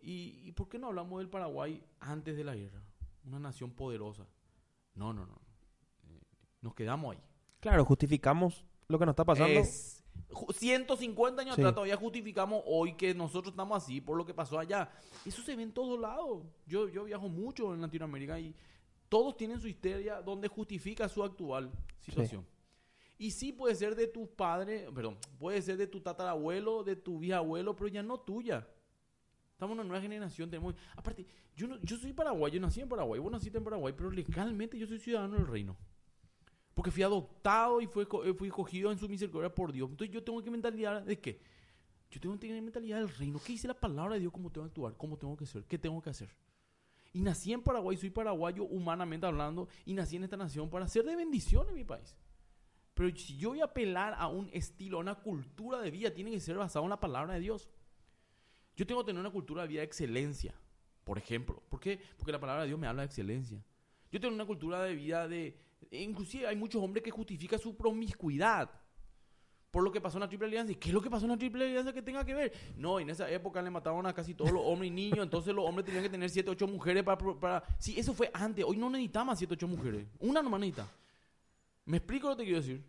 ¿Y, y por qué no hablamos del Paraguay antes de la guerra? Una nación poderosa. No, no, no. Eh, nos quedamos ahí. Claro, justificamos lo que nos está pasando. Es- 150 años Sí. atrás todavía justificamos hoy que nosotros estamos así por lo que pasó allá. Eso se ve en todos lados. Yo, yo viajo mucho en Latinoamérica y todos tienen su historia donde justifica su actual situación. Y sí puede ser de tus padres, perdón, puede ser de tu tatarabuelo, de tu bisabuelo, pero ya no tuya. Estamos en una nueva generación, tenemos... Aparte, yo, no, yo soy paraguayo, nací en Paraguay, vos naciste en Paraguay, pero legalmente yo soy ciudadano del reino. Porque fui adoptado y fui, eh, fui escogido en su misericordia por Dios. Entonces yo tengo que mentalidad de qué? Yo tengo que tener mentalidad del reino. ¿Qué dice la palabra de Dios? ¿Cómo tengo que actuar? ¿Cómo tengo que ser? ¿Qué tengo que hacer? Y nací en Paraguay, soy paraguayo humanamente hablando, y nací en esta nación para ser de bendición en mi país. Pero si yo voy a apelar a un estilo, a una cultura de vida, tiene que ser basado en la palabra de Dios. Yo tengo que tener una cultura de vida de excelencia, por ejemplo. ¿Por qué? Porque la palabra de Dios me habla de excelencia. Yo tengo una cultura de vida de... Inclusive hay muchos hombres que justifican su promiscuidad por lo que pasó en la Triple Alianza. ¿Y qué es lo que pasó en la Triple Alianza que tenga que ver? No, en esa época le mataban a casi todos los hombres y niños, entonces los hombres tenían que tener 7, 8 mujeres para, para... Sí, eso fue antes. Hoy no necesitamos 7, 8 mujeres. Una nomás necesita. ¿Me explico lo que te quiero decir?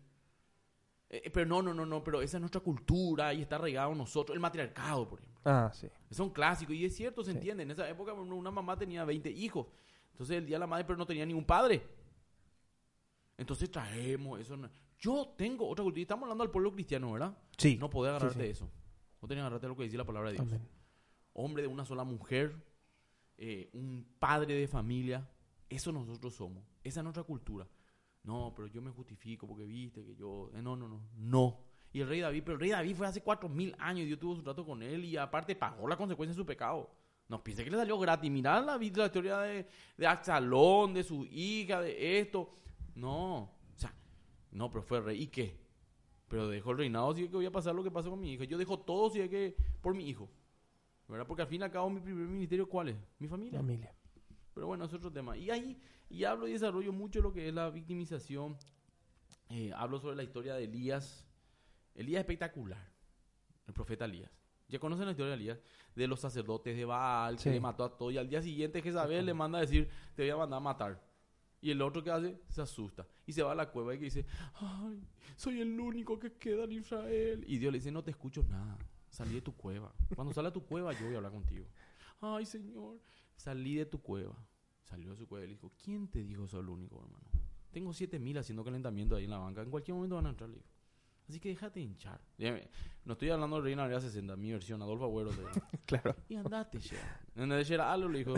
Eh, pero no, no, no, no, pero esa es nuestra cultura y está arraigado en nosotros. El matriarcado, por ejemplo. Ah, sí. Es un clásico y es cierto, se Sí. entiende. En esa época una una mamá tenía 20 hijos. Entonces el día de la madre, pero no tenía ningún padre. Entonces traemos eso. no- Yo tengo otra cultura. y Estamos hablando del pueblo cristiano, ¿verdad? Sí. No podés agarrarte sí. eso. No tenés que agarrarte de lo que dice la palabra de Dios. Amén. Hombre de una sola mujer, eh, un padre de familia. Eso nosotros somos. Esa es nuestra cultura. No, pero yo me justifico porque viste que yo... eh, no, no, no. No. Y el rey David, pero el rey David fue hace cuatro mil años y Dios tuvo su trato con él y aparte pagó la consecuencia de su pecado. No piense que le salió gratis. Mirá la, la historia de, de Absalón, de su hija, de esto. No. O sea, no, pero fue rey. ¿Y qué? Pero dejó el reinado si es que voy a pasar lo que pasó con mi hija. Yo dejo todo si es que por mi hijo. ¿Verdad? Porque al fin y al cabo mi primer ministerio, ¿cuál es? Mi familia. Familia. Pero bueno, es otro tema. Y ahí, y hablo y desarrollo mucho lo que es la victimización. Eh, hablo sobre la historia de Elías. Elías es espectacular. El profeta Elías. Ya conocen la historia de Elías, de los sacerdotes de Baal, que Sí. le mató a todos. Y al día siguiente Jezabel le manda a decir, te voy a mandar a matar. Y el otro que hace, se asusta. Y se va a la cueva y que dice, ay, soy el único que queda en Israel. Y Dios le dice, no te escucho nada. Salí de tu cueva. Cuando sale a tu cueva, yo voy a hablar contigo. Ay, Señor, salí de tu cueva. Salió de su cueva y le dijo, ¿quién te dijo soy el único, hermano? Tengo siete mil haciendo calentamiento ahí en la banca. En cualquier momento van a entrar, le dijo. Así que déjate hinchar. Ya me- No estoy hablando de Reina María 60, mi versión, Adolfo Agüero. Claro. Y andate, ya. En vez de algo le dijo.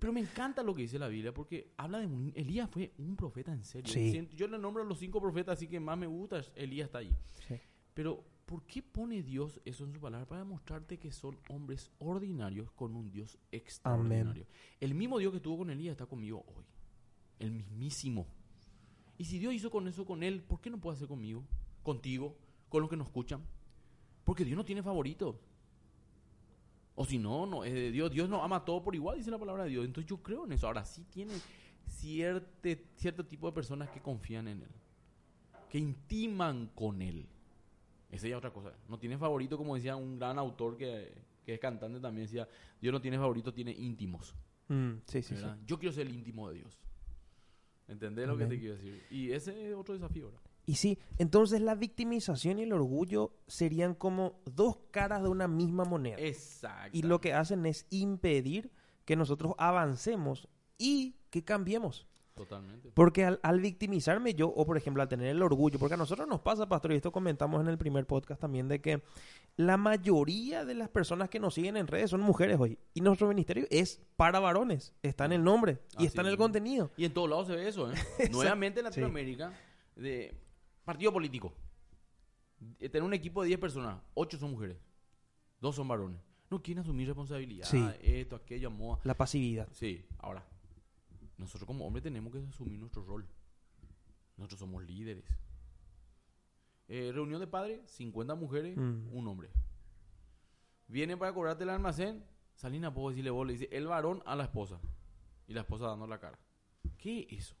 Pero me encanta lo que dice la Biblia porque habla de un... Elías fue un profeta en serio. Sí. Yo le nombro a los cinco profetas, así que más me gusta, Elías está ahí. Sí. Pero, ¿por qué pone Dios eso en su palabra? Para demostrarte que son hombres ordinarios con un Dios extraordinario. El mismo Dios que estuvo con Elías está conmigo hoy. El mismísimo. Y si Dios hizo con eso con él, ¿por qué no puede hacer conmigo? Contigo, con los que nos escuchan. Porque Dios no tiene favoritos. O si no, no es de Dios. Dios nos ama a todo por igual, dice la palabra de Dios. Entonces yo creo en eso. Ahora sí tiene cierte, cierto tipo de personas que confían en Él. Que intiman con Él. Esa ya es otra cosa. No tiene favorito, como decía un gran autor que, que es cantante también. Decía, Dios no tiene favorito, tiene íntimos. Mm, sí, sí. Yo quiero ser el íntimo de Dios. ¿Entendés lo que te quiero decir? Y ese es otro desafío, ¿verdad? Y sí, entonces la victimización y el orgullo serían como dos caras de una misma moneda. Exacto. Y lo que hacen es impedir que nosotros avancemos y que cambiemos. Totalmente. Porque al, al victimizarme yo, o por ejemplo al tener el orgullo, porque a nosotros nos pasa, pastor, y esto comentamos en el primer podcast también, de que la mayoría de las personas que nos siguen en redes son mujeres hoy. Y nuestro ministerio es para varones. Está en el nombre y Así está en el contenido. Y en todos lados se ve eso, ¿eh? Nuevamente en Sí. Latinoamérica, de partido político. Eh, Tener un equipo de 10 personas, 8 son mujeres, 2 son varones. No quieren asumir responsabilidad, Sí. esto, aquello, moda. La pasividad. Sí, ahora, nosotros como hombres tenemos que asumir nuestro rol. Nosotros somos líderes. Eh, reunión de padres, 50 mujeres, Mm. un hombre. Vienen para cobrarte el almacén, Salina, puedo decirle vos, le dice el varón a la esposa. Y la esposa dando la cara. ¿Qué es eso?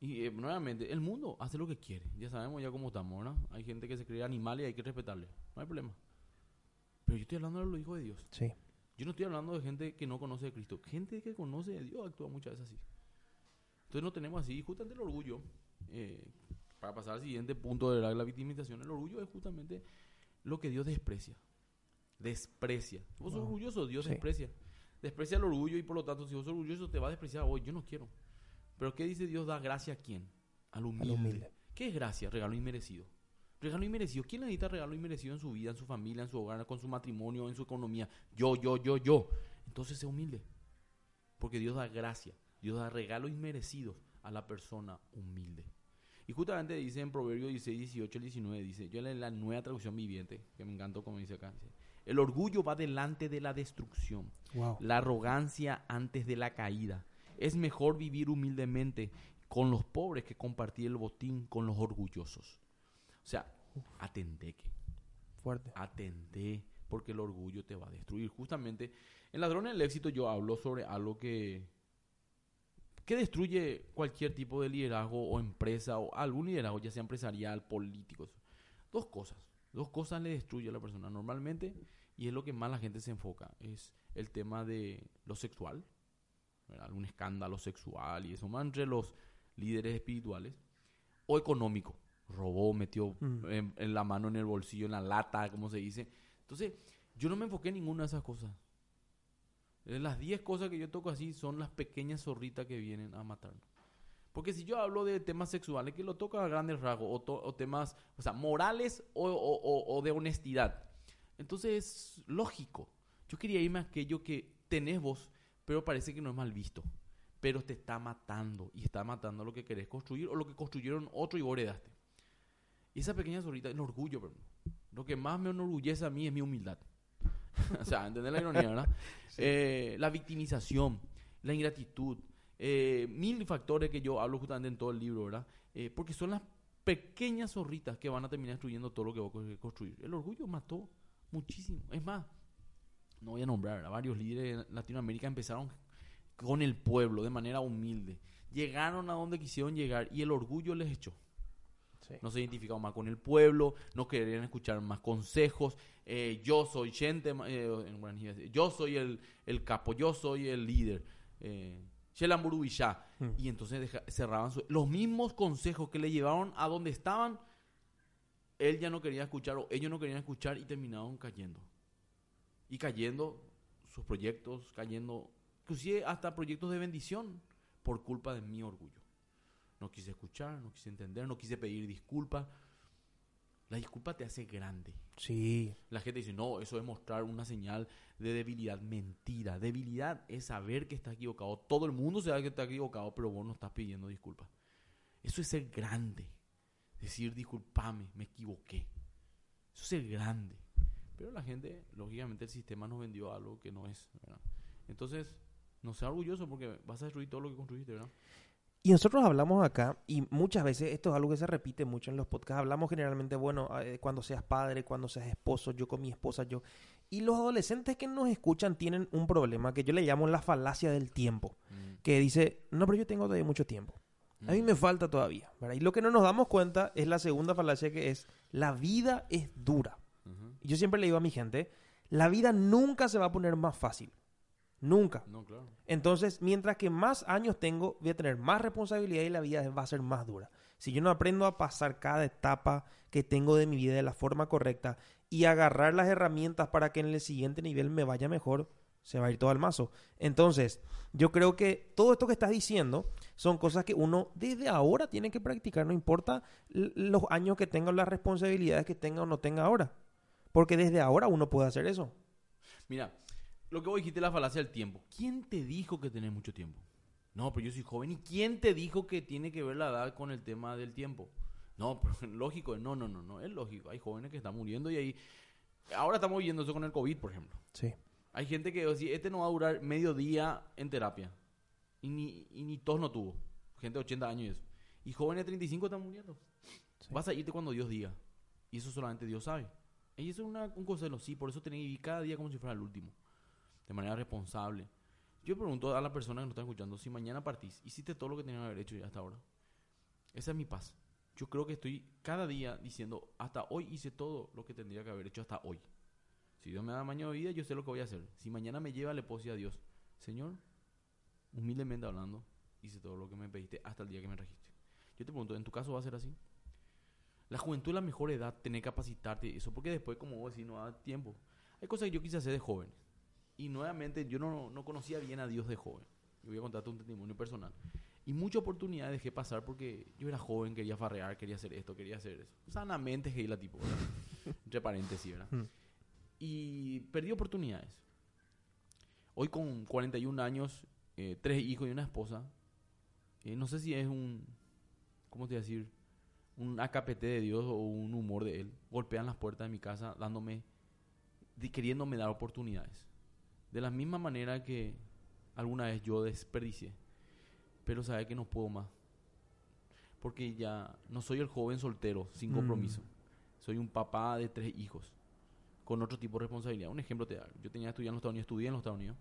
Y eh, nuevamente, el mundo hace lo que quiere. Ya sabemos ya cómo estamos, ¿no? Hay gente que se cree animal y hay que respetarle. No hay problema. Pero yo estoy hablando de los hijos de Dios. Sí. Yo no estoy hablando de gente que no conoce a Cristo. Gente que conoce de Dios actúa muchas veces así. Entonces no tenemos así. Justamente el orgullo, eh, para pasar al siguiente punto de la, la victimización, el orgullo es justamente lo que Dios desprecia. Desprecia. Vos sos Wow. orgulloso, Dios Sí. desprecia. Desprecia el orgullo y por lo tanto, si vos sos orgulloso, te va a despreciar hoy. Yo no quiero. Pero ¿qué dice Dios? Da gracia a quién? Al humilde. humilde. ¿Qué es gracia? Regalo inmerecido. Regalo inmerecido. ¿Quién necesita regalo inmerecido en su vida, en su familia, en su hogar, con su matrimonio, en su economía? Yo, yo, yo, yo. Entonces sé humilde. Porque Dios da gracia. Dios da regalos inmerecidos a la persona humilde. Y justamente dice en Proverbios 16, 18, 19, dice, yo en la nueva traducción viviente, que me encantó como dice acá, dice, el orgullo va delante de la destrucción, Wow. la arrogancia antes de la caída. Es mejor vivir humildemente con los pobres que compartir el botín con los orgullosos. O sea, atendé que, Fuerte. atendé, porque el orgullo te va a destruir. Justamente, en Ladrones del Éxito yo hablo sobre algo que, que destruye cualquier tipo de liderazgo o empresa o algún liderazgo, ya sea empresarial, político. Dos cosas. Dos cosas le destruye a la persona normalmente y es lo que más la gente se enfoca. Es el tema de lo sexual, ¿verdad? algún escándalo sexual y eso más entre los líderes espirituales. O económico. Robó, metió Mm. en, en la mano en el bolsillo, en la lata, como se dice. Entonces, yo no me enfoqué en ninguna de esas cosas. Eh, Las 10 cosas que yo toco así son las pequeñas zorritas que vienen a matarnos. Porque si yo hablo de temas sexuales, que lo toca a grandes rasgos, o, to- o temas, o sea, morales o, o- o- o de honestidad, entonces es lógico. Yo quería irme a aquello que tenés vos, pero parece que no es mal visto. Pero te está matando, y está matando lo que querés construir, o lo que construyeron otro y vos heredaste. Y esa pequeña zorrita, el orgullo, perdón. Lo que más me enorgullece a mí es mi humildad. o sea, ¿entendés la ironía, verdad? Eh, la victimización, la ingratitud, eh, mil factores que yo hablo justamente en todo el libro, ¿verdad? Eh, porque son las pequeñas zorritas que van a terminar destruyendo todo lo que vos construir. El orgullo mató muchísimo. Es más, no voy a nombrar, ¿verdad? varios líderes de Latinoamérica empezaron con el pueblo de manera humilde. Llegaron a donde quisieron llegar y el orgullo les echó Sí. no se identificaban más con el pueblo, no querían escuchar más consejos. eh, yo soy gente, eh, yo soy el, el capo, yo soy el líder. Eh. Mm. Y entonces deja- cerraban su- los mismos consejos que le llevaron a donde estaban. Él ya no quería escuchar o ellos no querían escuchar y terminaron cayendo. Y cayendo sus proyectos, cayendo, inclusive hasta proyectos de bendición por culpa de mi orgullo. No quise escuchar, no quise entender, no quise pedir disculpas. La disculpa te hace grande. Sí. La gente dice, no, eso es mostrar una señal de debilidad. Mentira. Debilidad es saber que estás equivocado. Todo el mundo sabe que está equivocado, pero vos no estás pidiendo disculpas. Eso es ser grande. Decir, disculpame, me equivoqué. Eso es ser grande. Pero la gente, lógicamente, el sistema nos vendió algo que no es. ¿verdad? Entonces, no sea orgulloso porque vas a destruir todo lo que construiste, ¿verdad? Y nosotros hablamos acá, y muchas veces esto es algo que se repite mucho en los podcasts. Hablamos generalmente, bueno, eh, cuando seas padre, cuando seas esposo, yo con mi esposa, yo. Y los adolescentes que nos escuchan tienen un problema que yo le llamo la falacia del tiempo. Mm. Que dice, no, pero yo tengo todavía mucho tiempo. A mí Mm. me falta todavía. ¿verdad? Y lo que no nos damos cuenta es la segunda falacia que es, la vida es dura. Yo siempre le digo a mi gente, la vida nunca se va a poner más fácil. Nunca. No, claro. Entonces, mientras que más años tengo, voy a tener más responsabilidad y la vida va a ser más dura. Si yo no aprendo a pasar cada etapa que tengo de mi vida de la forma correcta y agarrar las herramientas para que en el siguiente nivel me vaya mejor, se va a ir todo al mazo. Entonces, yo creo que todo esto que estás diciendo son cosas que uno desde ahora tiene que practicar, no importa los años que tenga o las responsabilidades que tenga o no tenga ahora. Porque desde ahora uno puede hacer eso. Mira, lo que vos dijiste la falacia del tiempo. ¿Quién te dijo que tenés mucho tiempo? No, pero yo soy joven. ¿Y quién te dijo que tiene que ver la edad con el tema del tiempo? No, pero lógico. No, no, no, no. Es lógico. Hay jóvenes que están muriendo y ahí... Ahora estamos viendo eso con el COVID, por ejemplo. Sí. Hay gente que dice, este no va a durar medio día en terapia. Y ni, y ni tos no tuvo. Gente de 80 años y eso. Y jóvenes de 35 están muriendo. Sí. Vas a irte cuando Dios diga. Y eso solamente Dios sabe. Y eso es una- un consejo, sí. Por eso tenés que vivir cada día como si fuera el último. De manera responsable. Yo pregunto a la persona que nos está escuchando, si mañana partís, hiciste todo lo que tenías que haber hecho ya hasta ahora. Esa es mi paz. Yo creo que estoy cada día diciendo, hasta hoy hice todo lo que tendría que haber hecho hasta hoy. Si Dios me da mañana de vida, yo sé lo que voy a hacer. Si mañana me lleva, le puedo a Dios, Señor, humildemente hablando, hice todo lo que me pediste hasta el día que me registe. Yo te pregunto, ¿en tu caso va a ser así? La juventud es la mejor edad, tener que capacitarte y eso, porque después, como vos decís, no da tiempo. Hay cosas que yo quise hacer de joven. Y nuevamente, yo no, no conocía bien a Dios de joven. Y voy a contarte un testimonio personal. Y muchas oportunidades dejé pasar porque yo era joven, quería farrear, quería hacer esto, quería hacer eso. Sanamente, la tipo, ¿verdad? Entre paréntesis, ¿verdad? Mm. Y perdí oportunidades. Hoy con 41 años, eh, tres hijos y una esposa, eh, no sé si es un, ¿cómo te voy a decir? Un AKPT de Dios o un humor de Él. Golpean las puertas de mi casa dándome, queriéndome dar oportunidades. De la misma manera que alguna vez yo desperdicié. Pero sabe que no puedo más. Porque ya no soy el joven soltero sin Mm. compromiso. Soy un papá de tres hijos con otro tipo de responsabilidad. Un ejemplo te da. Yo tenía que estudiar en los Estados Unidos, estudié en los Estados Unidos.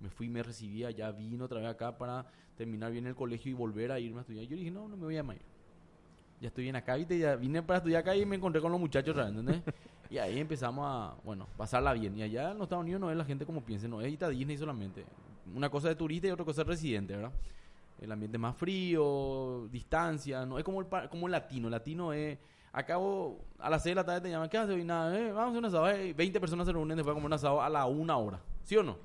Me fui, me recibía, ya vino otra vez acá para terminar bien el colegio y volver a irme a estudiar. Yo dije, no, no me voy a ir. Ya estoy bien acá, ¿viste? Ya vine para estudiar acá y me encontré con los muchachos ¿entendés? y ahí empezamos a, bueno, pasarla bien. Y allá en los Estados Unidos no es la gente como piensa, no es ir a Disney solamente. Una cosa de turista y otra cosa de residente, ¿verdad? El ambiente más frío, distancia, no es como el, como el latino. El latino es, acabo a las 6 de la tarde te llaman, ¿qué haces hoy? Nada, eh, vamos a hacer un asado. eh, 20 personas se reúnen después de comer un asado a la una hora. ¿Sí o no?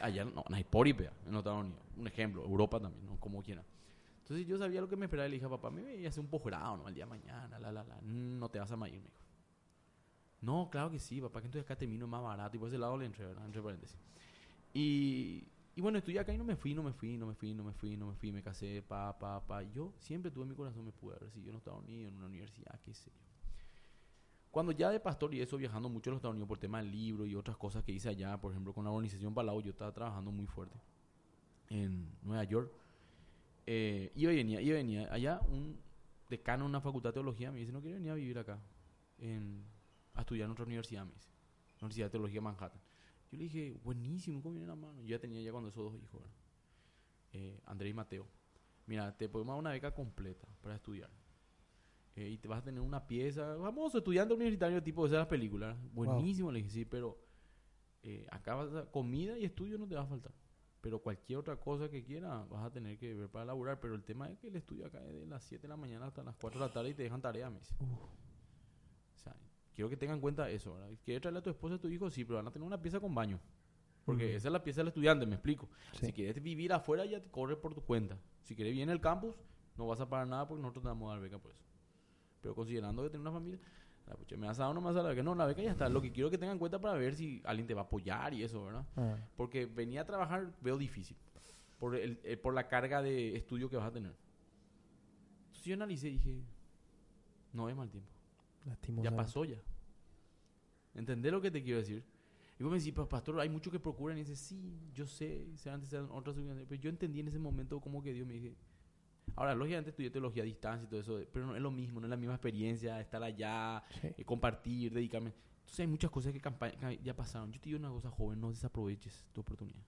Allá no, no hay poripea en los Estados Unidos. Un ejemplo, Europa también, ¿no? Como quiera. Entonces yo sabía lo que me esperaba y le dije a papá, me voy a hacer un posgrado, ¿no? Al día de mañana, la, la, la. No te vas a mayor, me dijo. No, claro que sí, papá, que entonces acá termino más barato. Y por ese lado le entré, ¿verdad? Entre paréntesis. Y, y bueno, estudié acá y no me fui, no me fui, no me fui, no me fui, no me fui, me casé, pa, pa, pa. Yo siempre tuve en mi corazón, me pude haber recibido en los Estados Unidos, en una universidad, qué sé yo. Cuando ya de pastor y eso, viajando mucho a los Estados Unidos por tema del libro y otras cosas que hice allá, por ejemplo, con la organización Palau, yo estaba trabajando muy fuerte en Nueva York. Eh, iba y venía, iba y venía. Allá un decano de una facultad de teología me dice, no quiero venir a vivir acá, en, a estudiar en otra universidad, me dice. Universidad de Teología de Manhattan. Yo le dije, buenísimo, ¿cómo viene la mano? Yo ya tenía ya cuando esos dos hijos. Eh, Andrés y Mateo. Mira, te podemos dar una beca completa para estudiar. Eh, y te vas a tener una pieza, famoso estudiante universitario tipo de esas películas. Buenísimo, le dije, sí, pero eh, acá vas a, comida y estudio no te va a faltar. Pero cualquier otra cosa que quieras vas a tener que ver para laburar. Pero el tema es que el estudio acá es de las 7 de la mañana hasta las 4 de la tarde y te dejan tarea, me dice. O sea, quiero que tengan en cuenta eso, ¿verdad? ¿Quieres traerle a tu esposa a tu hijo? Sí, pero van a tener una pieza con baño. Porque esa es la pieza del estudiante, me explico. Sí. Si quieres vivir afuera, ya te corre por tu cuenta. Si quieres vivir en el campus, no vas a pagar nada porque nosotros te vamos a dar beca por eso. Pero considerando que tienes una familia, la pucha, ¿me vas a dar o no me vas a la beca? No, la beca ya está. Lo que quiero que tengan en cuenta para ver si alguien te va a apoyar y eso, ¿verdad? Ah, Porque venir a trabajar veo difícil. Por, el, eh, por la carga de estudio que vas a tener. Entonces yo analicé y dije, no es mal tiempo. Ya pasó ya. ¿Entendés lo que te quiero decir? Y vos me decís, "Pa- pastor, hay muchos que procuran y dices, sí, yo sé, antes eran otras opiniones", pero yo entendí en ese momento como que Dios me dije, ahora, lógicamente estudié teología a distancia y todo eso, pero no es lo mismo, no es la misma experiencia, estar allá, Sí. eh, compartir, dedicarme. Entonces hay muchas cosas que, ya pasaron. Yo te digo una cosa, joven, no desaproveches tu oportunidad.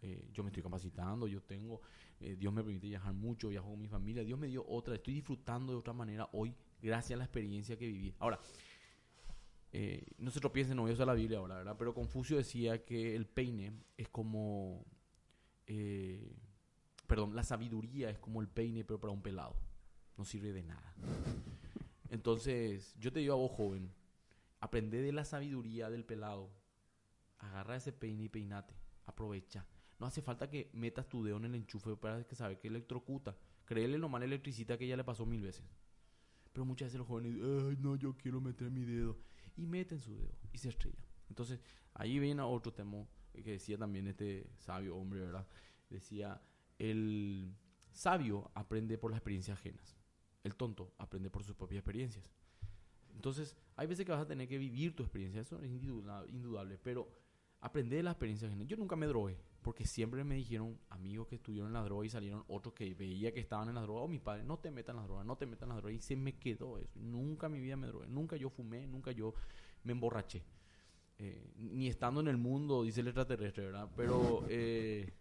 Eh, yo me estoy capacitando, yo tengo, eh, Dios me permite viajar mucho, viajo con mi familia, Dios me dio otra, estoy disfrutando de otra manera hoy gracias a la experiencia que viví. Ahora, eh, no se tropiecen, no voy a usar la Biblia ahora, ¿verdad? Pero Confucio decía que el peine es como, eh, perdón, la sabiduría es como el peine, pero para un pelado. No sirve de nada. Entonces, yo te digo a vos, joven, aprende de la sabiduría del pelado. Agarra ese peine y peinate. Aprovecha. No hace falta que metas tu dedo en el enchufe para que saber que electrocuta. Créele nomás la electricista que ya le pasó mil veces. Pero muchas veces los jóvenes dicen, ay, no, yo quiero meter mi dedo. Y meten su dedo y se estrella. Entonces, ahí viene otro tema que decía también este sabio hombre, ¿verdad? Decía, el sabio aprende por las experiencias ajenas. El tonto aprende por sus propias experiencias. Entonces, hay veces que vas a tener que vivir tu experiencia, eso es induda- indudable, pero aprende de las experiencias ajenas. Yo nunca me drogué, porque siempre me dijeron amigos que estuvieron en la droga y salieron otros que veía que estaban en la droga, o mis padres, no te metan en las drogas, no te metan en las drogas, y se me quedó eso. Nunca en mi vida me drogué, nunca yo fumé, nunca yo me emborraché. Eh, ni estando en el mundo, dice el extraterrestre, ¿verdad? Pero eh,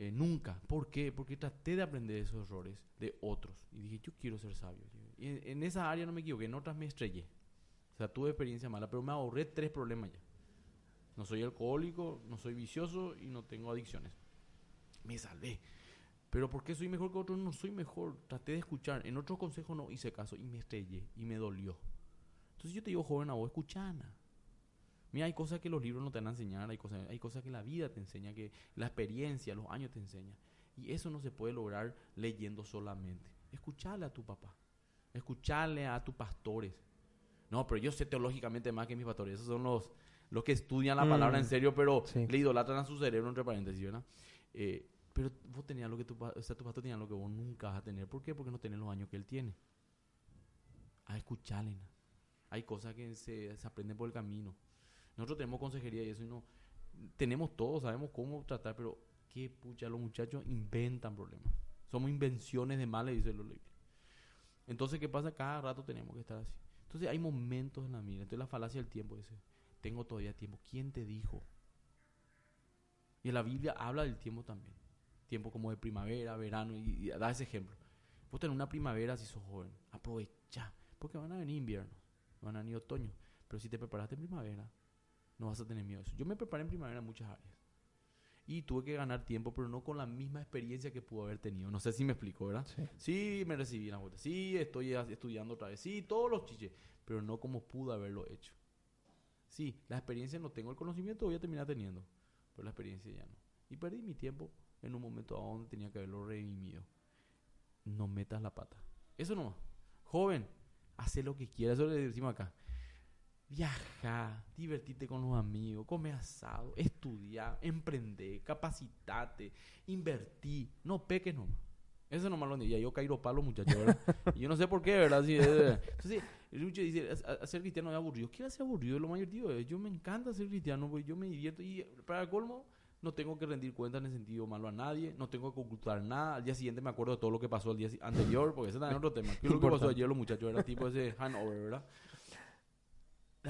eh, nunca. ¿Por qué? Porque traté de aprender de esos errores de otros. Y dije, yo quiero ser sabio. Y en, en esa área no me equivoqué, en otras me estrellé. O sea, tuve experiencia mala, pero me ahorré tres problemas ya. No soy alcohólico, no soy vicioso y no tengo adicciones. Me salvé. Pero ¿por qué soy mejor que otros? No soy mejor. Traté de escuchar. En otros consejos no hice caso y me estrellé y me dolió. Entonces yo te digo, joven, a vos, escuchana. Mira, hay cosas que los libros no te van a enseñar, hay cosas, hay cosas que la vida te enseña, que la experiencia, los años te enseñan. Y eso no se puede lograr leyendo solamente. Escucharle a tu papá. Escucharle a tus pastores. No, pero yo sé teológicamente más que mis pastores. Esos son los, los que estudian la Mm. palabra en serio, pero Sí. le idolatran a su cerebro, entre paréntesis, ¿verdad? Eh, Pero vos tenías lo que tu, o sea, tu pastor tenía lo que vos nunca vas a tener. ¿Por qué? Porque no tenés los años que él tiene. A escucharle. Hay cosas que se, se aprenden por el camino. Nosotros tenemos consejería y eso y no. Tenemos todo, sabemos cómo tratar, pero qué pucha, los muchachos inventan problemas. Somos invenciones de males, dice los libros. Entonces, ¿qué pasa? Cada rato tenemos que estar así. Entonces, hay momentos en la vida. Entonces, la falacia del tiempo dice, tengo todavía tiempo. ¿Quién te dijo? Y la Biblia habla del tiempo también. Tiempo como de primavera, verano, y, da ese ejemplo. Vos tenés una primavera si sos joven, aprovecha, porque van a venir inviernos, van a venir otoño. Pero si te preparaste en primavera, no vas a tener miedo de eso. Yo me preparé en primavera en muchas áreas. Y tuve que ganar tiempo, pero no con la misma experiencia que pudo haber tenido. No sé si me explico, ¿verdad? Sí. Sí, me recibí en la vuelta. Sí, estoy estudiando otra vez. Sí, todos los chiches. Pero no como pude haberlo hecho. Sí, la experiencia no tengo. El conocimiento voy a terminar teniendo. Pero la experiencia ya no. Y perdí mi tiempo en un momento a donde tenía que haberlo redimido. No metas la pata. Eso nomás. Joven, hace lo que quieras. Eso le decimos acá. Viaja, divertirte con los amigos, come asado, estudiar, emprender, capacitate, invertí, no peques nomás. Eso nomás lo diría. Yo cairo palo, muchachos, yo no sé por qué, ¿verdad? Sí, eh, entonces, el Lucho dice, "A- a- ser cristiano es aburrido. ¿Qué hace aburrido? Es lo más divertido. eh. Yo me encanta ser cristiano, porque yo me divierto. Y para el colmo, no tengo que rendir cuentas en el sentido malo a nadie. No tengo que ocultar nada. Al día siguiente me acuerdo de todo lo que pasó el día anterior, porque ese también es otro tema. ¿Qué es lo que pasó ayer los muchachos? Era tipo ese handover, ¿verdad?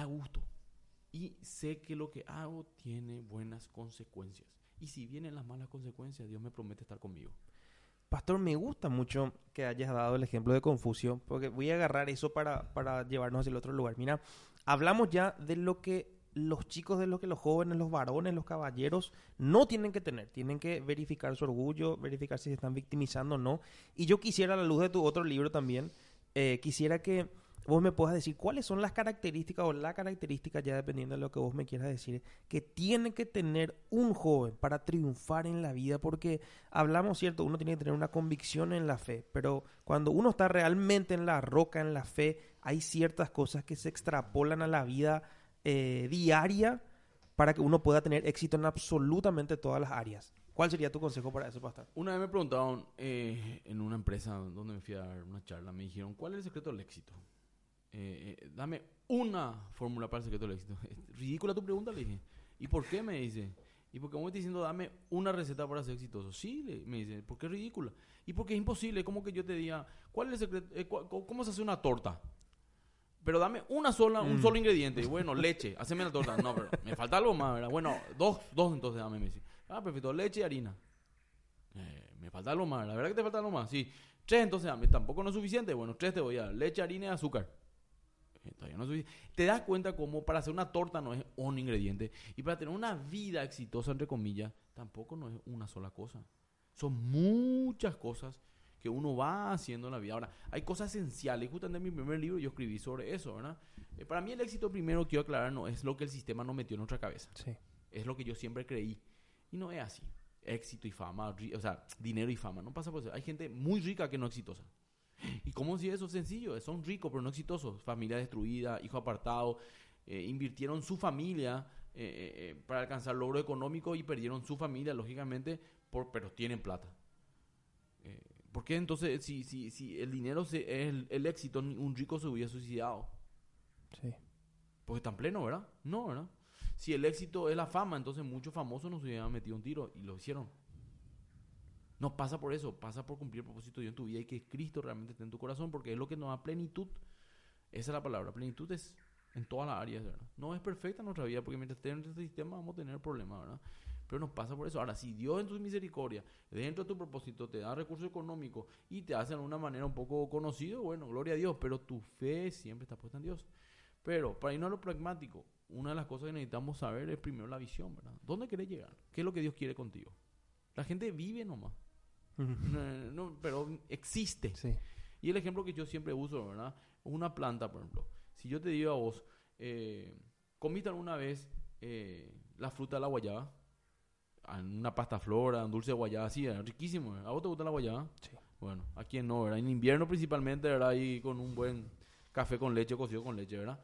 Da gusto. Y sé que lo que hago tiene buenas consecuencias. Y si vienen las malas consecuencias, Dios me promete estar conmigo. Pastor, me gusta mucho que hayas dado el ejemplo de Confucio, porque voy a agarrar eso para, para llevarnos hacia el otro lugar. Mira, hablamos ya de lo que los chicos, de lo que los jóvenes, los varones, los caballeros no tienen que tener. Tienen que verificar su orgullo, verificar si se están victimizando o no. Y yo quisiera, a la luz de tu otro libro también, eh, quisiera que vos me puedas decir cuáles son las características o la característica, ya dependiendo de lo que vos me quieras decir, que tiene que tener un joven para triunfar en la vida, porque hablamos, cierto, uno tiene que tener una convicción en la fe, pero cuando uno está realmente en la roca, en la fe, hay ciertas cosas que se extrapolan a la vida eh, diaria para que uno pueda tener éxito en absolutamente todas las áreas. ¿Cuál sería tu consejo para eso, pastor? Una vez me preguntaron eh, en una empresa donde me fui a dar una charla, me dijeron, ¿cuál es el secreto del éxito? Eh, eh, dame una fórmula para el secreto del éxito. Ridícula tu pregunta, le dije. ¿Y por qué? Me dice. ¿Y por qué me estás diciendo, dame una receta para ser exitoso? Sí, le- me dice, ¿por qué es ridícula? ¿Y porque es imposible? ¿Cómo que yo te diga, ¿cuál es el secreto? eh, ¿Cómo se hace una torta? Pero dame una sola, un Mm. solo ingrediente. Y bueno, leche, haceme la torta. No, pero me falta algo más, ¿verdad? Bueno, dos, dos entonces dame, me dice. Ah, perfecto, leche y harina. Eh, me falta algo más, la verdad que te falta algo más, sí. Tres entonces dame, tampoco no es suficiente. Bueno, tres te voy a dar, leche, harina y azúcar. Todavía no. Te das cuenta cómo para hacer una torta no es un ingrediente. Y para tener una vida exitosa, entre comillas, tampoco no es una sola cosa. Son muchas cosas que uno va haciendo en la vida. Ahora, hay cosas esenciales. Justamente en mi primer libro yo escribí sobre eso, ¿verdad? Eh, para mí el éxito primero, quiero aclarar, no es lo que el sistema nos metió en nuestra cabeza. Sí. Es lo que yo siempre creí. Y no es así. Éxito y fama, o sea, dinero y fama. No pasa por eso. Hay gente muy rica que no es exitosa. ¿Y cómo si eso es sencillo? Son ricos pero no exitosos. Familia destruida, hijo apartado. eh, invirtieron su familia eh, eh, para alcanzar logro económico y perdieron su familia, lógicamente, por, pero tienen plata. ¿Por qué entonces, si, si, si el dinero es el, el éxito, un rico se hubiera suicidado? Sí. Porque están pleno, ¿verdad? No, ¿verdad? Si el éxito es la fama, entonces muchos famosos nos hubieran metido un tiro y lo hicieron. No pasa por eso, pasa por cumplir el propósito de Dios en tu vida y que Cristo realmente esté en tu corazón, porque es lo que nos da plenitud. Esa es la palabra, plenitud es en todas las áreas, ¿verdad? No es perfecta nuestra vida, porque mientras esté en este sistema vamos a tener problemas, ¿verdad? Pero nos pasa por eso. Ahora, si Dios en su misericordia, dentro de tu propósito, te da recursos económicos y te hace de una manera un poco conocido, bueno, gloria a Dios, pero tu fe siempre está puesta en Dios. Pero para irnos a lo pragmático, una de las cosas que necesitamos saber es primero la visión, ¿verdad? ¿Dónde querés llegar? ¿Qué es lo que Dios quiere contigo? La gente vive nomás, no, no, pero existe. Sí. Y el ejemplo que yo siempre uso, ¿verdad? Una planta, por ejemplo. Si yo te digo a vos, eh, ¿comiste alguna vez eh, la fruta de la guayaba? Una pasta flora, un dulce de guayaba, así, riquísimo. ¿A vos te gusta la guayaba? Sí. Bueno, a quién no, ¿verdad? En invierno principalmente, ¿verdad? Y con un buen café con leche, cocido con leche, ¿verdad?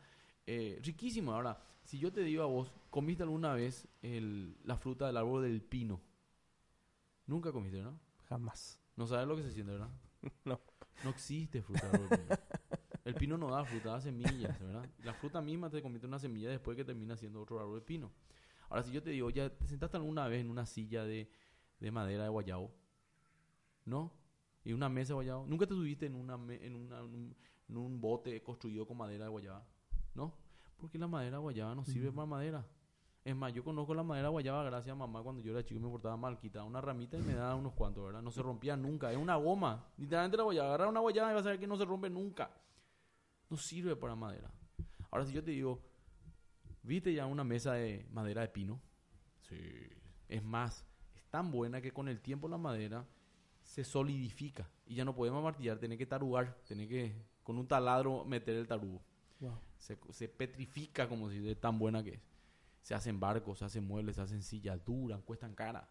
Eh, riquísimo. Ahora, si yo te digo a vos, ¿comiste alguna vez el- la fruta del árbol del pino? Nunca comiste, ¿no? Jamás. No sabes lo que se siente, ¿verdad? No. No existe fruta. El pino no da fruta, da semillas, ¿verdad? La fruta misma te convierte en una semilla después que termina siendo otro árbol de pino. Ahora, si yo te digo, ¿ya te sentaste alguna vez en una silla de, de madera de guayabo? ¿No? ¿Y una mesa de guayabo? ¿Nunca te subiste en, una, me- en, una- un, en un bote construido con madera de guayaba? ¿No? Porque la madera de guayaba no sirve para madera. Es más, yo conozco la madera guayaba gracias a mamá cuando yo era chico y me portaba mal. Quitaba una ramita y me daba unos cuantos, ¿verdad? No se rompía nunca. Es una goma. Literalmente la guayaba. Agarra una guayaba y vas a ver que no se rompe nunca. No sirve para madera. Ahora, si yo te digo, ¿viste ya una mesa de madera de pino? Sí. Es más, es tan buena que con el tiempo la madera se solidifica. Y ya no podemos martillar, tenés que tarugar. Tenés que, con un taladro, meter el tarugo Wow. se, se petrifica como si de tan buena que es. Se hacen barcos, se hacen muebles, se hacen sillas, duran, cuestan cara.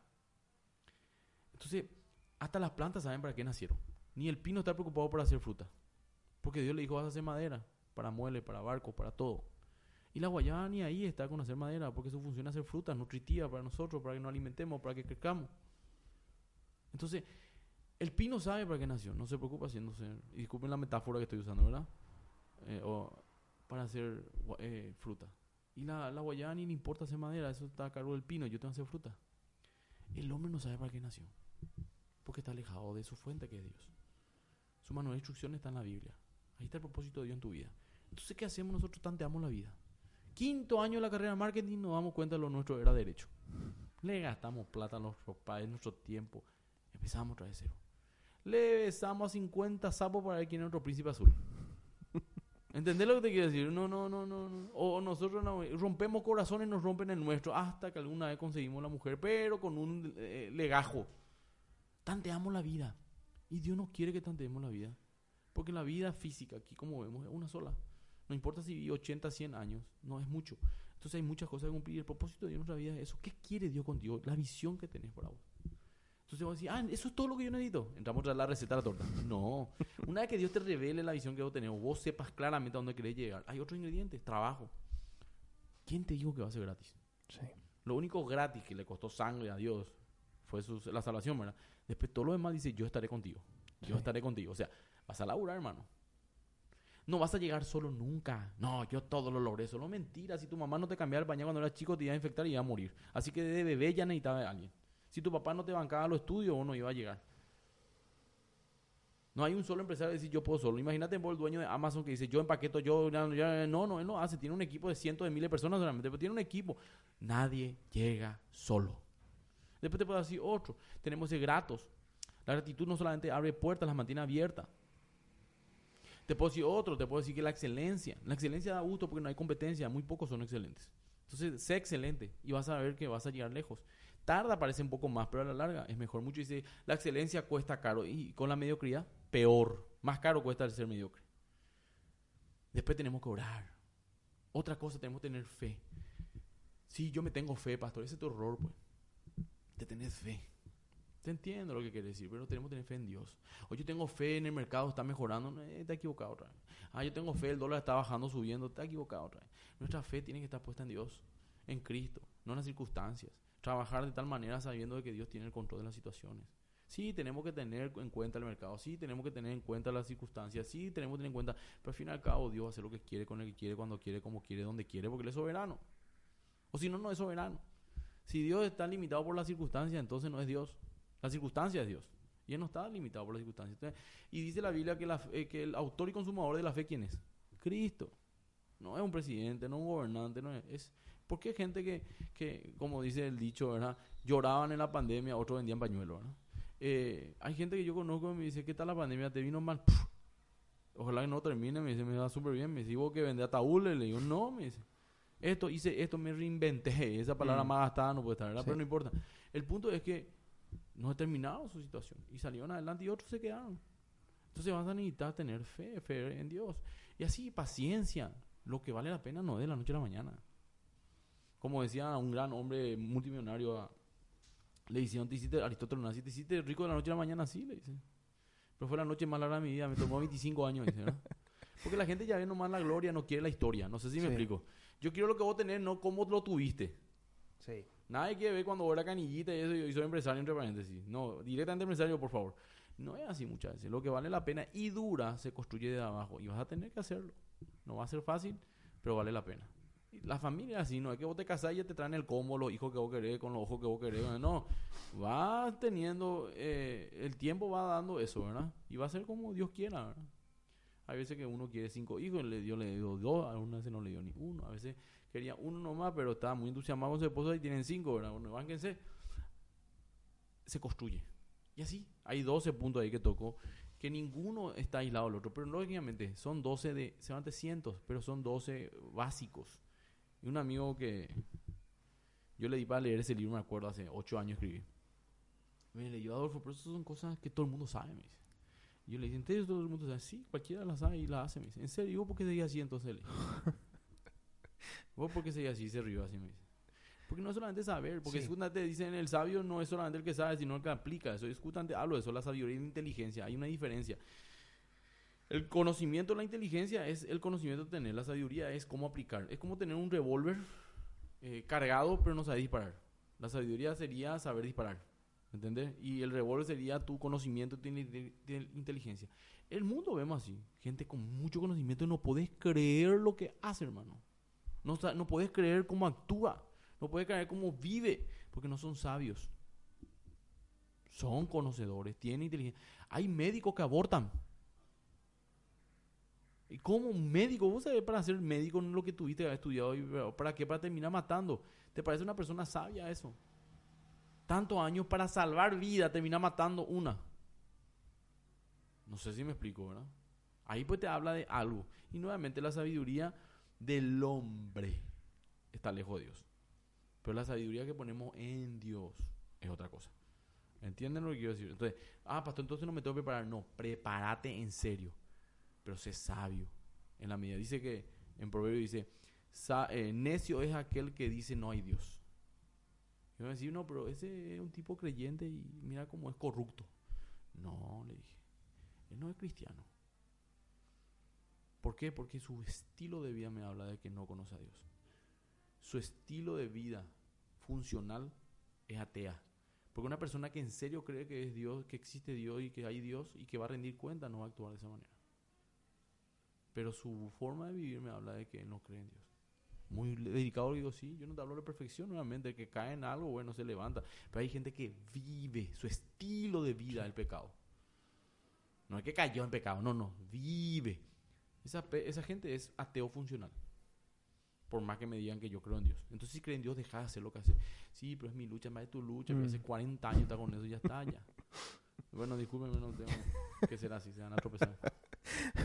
Entonces, hasta las plantas saben para qué nacieron. Ni el pino está preocupado por hacer fruta. Porque Dios le dijo, vas a hacer madera, para muebles, para barcos, para todo. Y la guayaba ni ahí está con hacer madera, porque su función es hacer fruta nutritiva para nosotros, para que nos alimentemos, para que crezcamos. Entonces, el pino sabe para qué nació, no se preocupa haciéndose. Y disculpen la metáfora que estoy usando, ¿verdad? Eh, o para hacer eh, fruta. Y la, la guayaba ni importa hacer madera, eso está a cargo del pino, yo tengo que hacer fruta. El hombre no sabe para qué nació, porque está alejado de su fuente que es Dios. Su manual de instrucciones está en la Biblia. Ahí está el propósito de Dios en tu vida. Entonces, ¿qué hacemos nosotros? Tanteamos la vida. Quinto año de la carrera de marketing, nos damos cuenta de lo nuestro era derecho. Le gastamos plata a nuestros padres, nuestro tiempo. Empezamos otra vez cero. Le besamos a 50 sapos para ver quién es nuestro príncipe azul. ¿Entendés lo que te quiero decir? No, no, no, no. no. O nosotros no, rompemos corazones, nos rompen el nuestro, hasta que alguna vez conseguimos la mujer, pero con un eh, legajo. Tanteamos la vida. Y Dios no quiere que tanteemos la vida. Porque la vida física, aquí como vemos, es una sola. No importa si viví 80, 100 años, no es mucho. Entonces hay muchas cosas que cumplir. El propósito de Dios en nuestra vida es eso. ¿Qué quiere Dios contigo? La visión que tenés para vos. Entonces vos decís, ah, eso es todo lo que yo necesito. Entramos a la receta de la torta. No. Una vez que Dios te revele la visión que vos tenés, o vos sepas claramente a dónde querés llegar, hay otros ingredientes. Trabajo. ¿Quién te dijo que va a ser gratis? Sí. Lo único gratis que le costó sangre a Dios fue su- la salvación, ¿verdad? Después todo lo demás dice, yo estaré contigo. Yo Sí. estaré contigo. O sea, vas a laburar, hermano. No vas a llegar solo nunca. No, yo todo lo logré. Solo mentira. Si tu mamá no te cambiaba el pañal cuando eras chico, te iba a infectar y iba a morir. Así que de bebé ya necesitaba de alguien. Si tu papá no te bancaba los estudios, vos no iba a llegar. No hay un solo empresario que dice yo puedo solo. Imagínate vos el dueño de Amazon que dice yo empaqueto, yo... no, no, él no hace. Tiene un equipo de cientos de miles de personas solamente, pero tiene un equipo. Nadie llega solo. Después te puedo decir otro. Tenemos ese gratos. La gratitud no solamente abre puertas, las mantiene abiertas. Te puedo decir otro, te puedo decir que la excelencia. La excelencia da gusto porque no hay competencia, muy pocos son excelentes. Entonces, sé excelente y vas a ver que vas a llegar lejos. Tarda, parece un poco más, pero a la larga es mejor. Mucho dice, la excelencia cuesta caro y con la mediocridad, peor. Más caro cuesta el ser mediocre. Después tenemos que orar. Otra cosa, tenemos que tener fe. Sí, yo me tengo fe, pastor. Ese es tu error, pues. Te tenés fe. Te entiendo lo que quieres decir, pero tenemos que tener fe en Dios. O yo tengo fe en el mercado, está mejorando, eh, está equivocado otra vez. Ah, yo tengo fe, el dólar está bajando, subiendo, está equivocado otra vez. Nuestra fe tiene que estar puesta en Dios, en Cristo, no en las circunstancias. Trabajar de tal manera sabiendo de que Dios tiene el control de las situaciones. Sí, tenemos que tener en cuenta el mercado, sí, tenemos que tener en cuenta las circunstancias, sí, tenemos que tener en cuenta, pero al fin y al cabo Dios hace lo que quiere, con el que quiere, cuando quiere, como quiere, donde quiere, porque Él es soberano. O si no, no es soberano. Si Dios está limitado por las circunstancias, entonces no es Dios. La circunstancia es Dios. Y Él no está limitado por las circunstancias. Y dice la Biblia eh, que el autor y consumador de la fe, ¿quién es? Cristo. No es un presidente, no es un gobernante, no es... es ¿Por qué hay gente que, que, como dice el dicho, ¿verdad? lloraban en la pandemia, otros vendían pañuelos? ¿verdad? Eh, hay gente que yo conozco y me dice, ¿qué tal la pandemia? ¿Te vino mal? Ojalá que no termine, me dice, me va súper bien. Me dice, ¿vos que vendés ataúdes? Le digo, no, me dice. Esto hice, esto me reinventé. Esa palabra Mm. más gastada no puede estar, ¿verdad? Sí. Pero no importa. El punto es que no ha terminado su situación. Y salieron adelante y otros se quedaron. Entonces vas a necesitar tener fe, fe en Dios. Y así, paciencia. Lo que vale la pena no es de la noche a la mañana. Como decía un gran hombre multimillonario, le decían, te hiciste, Aristóteles nací, te hiciste rico de la noche a la mañana, sí, le dice. Pero fue la noche más larga de mi vida, me tomó 25 años, dice, ¿verdad? Porque la gente ya ve nomás la gloria, no quiere la historia. No sé si me Sí. explico. Yo quiero lo que vos tenés, no cómo lo tuviste. Sí. Nadie quiere ver cuando veo la canillita y eso y soy empresario entre paréntesis. No, directamente empresario, por favor. No es así muchas veces. Lo que vale la pena y dura se construye de abajo y vas a tener que hacerlo. No va a ser fácil, pero vale la pena. Y La familia así, no es que vos te casás y ya te traen el combo, los hijos que vos querés, con los ojos que vos querés. No, va teniendo, eh, el tiempo va dando eso, ¿verdad? Y va a ser como Dios quiera. Hay veces que uno quiere cinco hijos, le dio, le dio dos, a una veces no le dio ni uno, a veces quería uno nomás, pero estaba muy entusiasmado con su esposa y tienen cinco, ¿verdad? Bueno, bánquense. Se construye. Y así, hay 12 puntos ahí que tocó, que ninguno está aislado del otro, pero lógicamente son 12 de, se van de cientos, pero son 12 básicos. Y un amigo que yo le di para leer ese libro, me acuerdo, hace 8 años escribí. Me leyó Adolfo, pero esas son cosas que todo el mundo sabe, me dice. Y yo le dije, ¿en serio todo el mundo sabe? Sí, cualquiera las sabe y las hace, me dice. ¿En serio? ¿Y vos por qué seguís así entonces? Le. ¿Vos por qué seguís así? Se rió así, me dice. Porque no es solamente saber, porque Sí. justamente dicen el sabio no es solamente el que sabe, sino el que aplica. Eso es justamente hablo de eso, la sabiduría y la inteligencia. Hay una diferencia. El conocimiento, la inteligencia es el conocimiento de tener, la sabiduría es cómo aplicar. Es como tener un revólver eh, cargado, pero no sabe disparar. La sabiduría sería saber disparar. ¿Entendés? Y el revólver sería tu conocimiento, tu inte- inte- inteligencia. El mundo vemos así. Gente con mucho conocimiento no podés creer lo que hace, hermano. No, no podés creer cómo actúa. No podés creer cómo vive. Porque no son sabios. Son conocedores, tienen inteligencia. Hay médicos que abortan. ¿Y cómo un médico? ¿Vos sabés para ser médico lo que tuviste que haber estudiado? y ¿Para qué? Para terminar matando. ¿Te parece una persona sabia eso? Tantos años para salvar vida, termina matando una. No sé si me explico, ¿verdad? Ahí pues te habla de algo. Y nuevamente la sabiduría del hombre está lejos de Dios. Pero la sabiduría que ponemos en Dios es otra cosa. ¿Entienden lo que quiero decir? Entonces, ah, pastor, entonces no me tengo que preparar. No, prepárate en serio. Pero sé sabio. En la medida. Dice que, en Proverbio dice, eh, necio es aquel que dice no hay Dios. Y me decir, no, pero ese es un tipo creyente y mira cómo es corrupto. No, le dije. Él no es cristiano. ¿Por qué? Porque su estilo de vida me habla de que no conoce a Dios. Su estilo de vida funcional es atea. Porque una persona que en serio cree que es Dios, que existe Dios y que hay Dios y que va a rendir cuenta, no va a actuar de esa manera. Pero su forma de vivir me habla de que él no cree en Dios. Muy dedicado, digo, sí, yo no te hablo de perfección nuevamente, que cae en algo, bueno, se levanta. Pero hay gente que vive su estilo de vida el pecado. No es que cayó en pecado, no, no, vive. Esa, esa gente es ateo funcional. Por más que me digan que yo creo en Dios. Entonces, si creen en Dios, deja de hacer lo que hace. Sí, pero es mi lucha, más de tu lucha. Mm. hace 40 años está con eso y ya está, ya. bueno, discúlpenme, no tengo que ser así, se van a tropezar.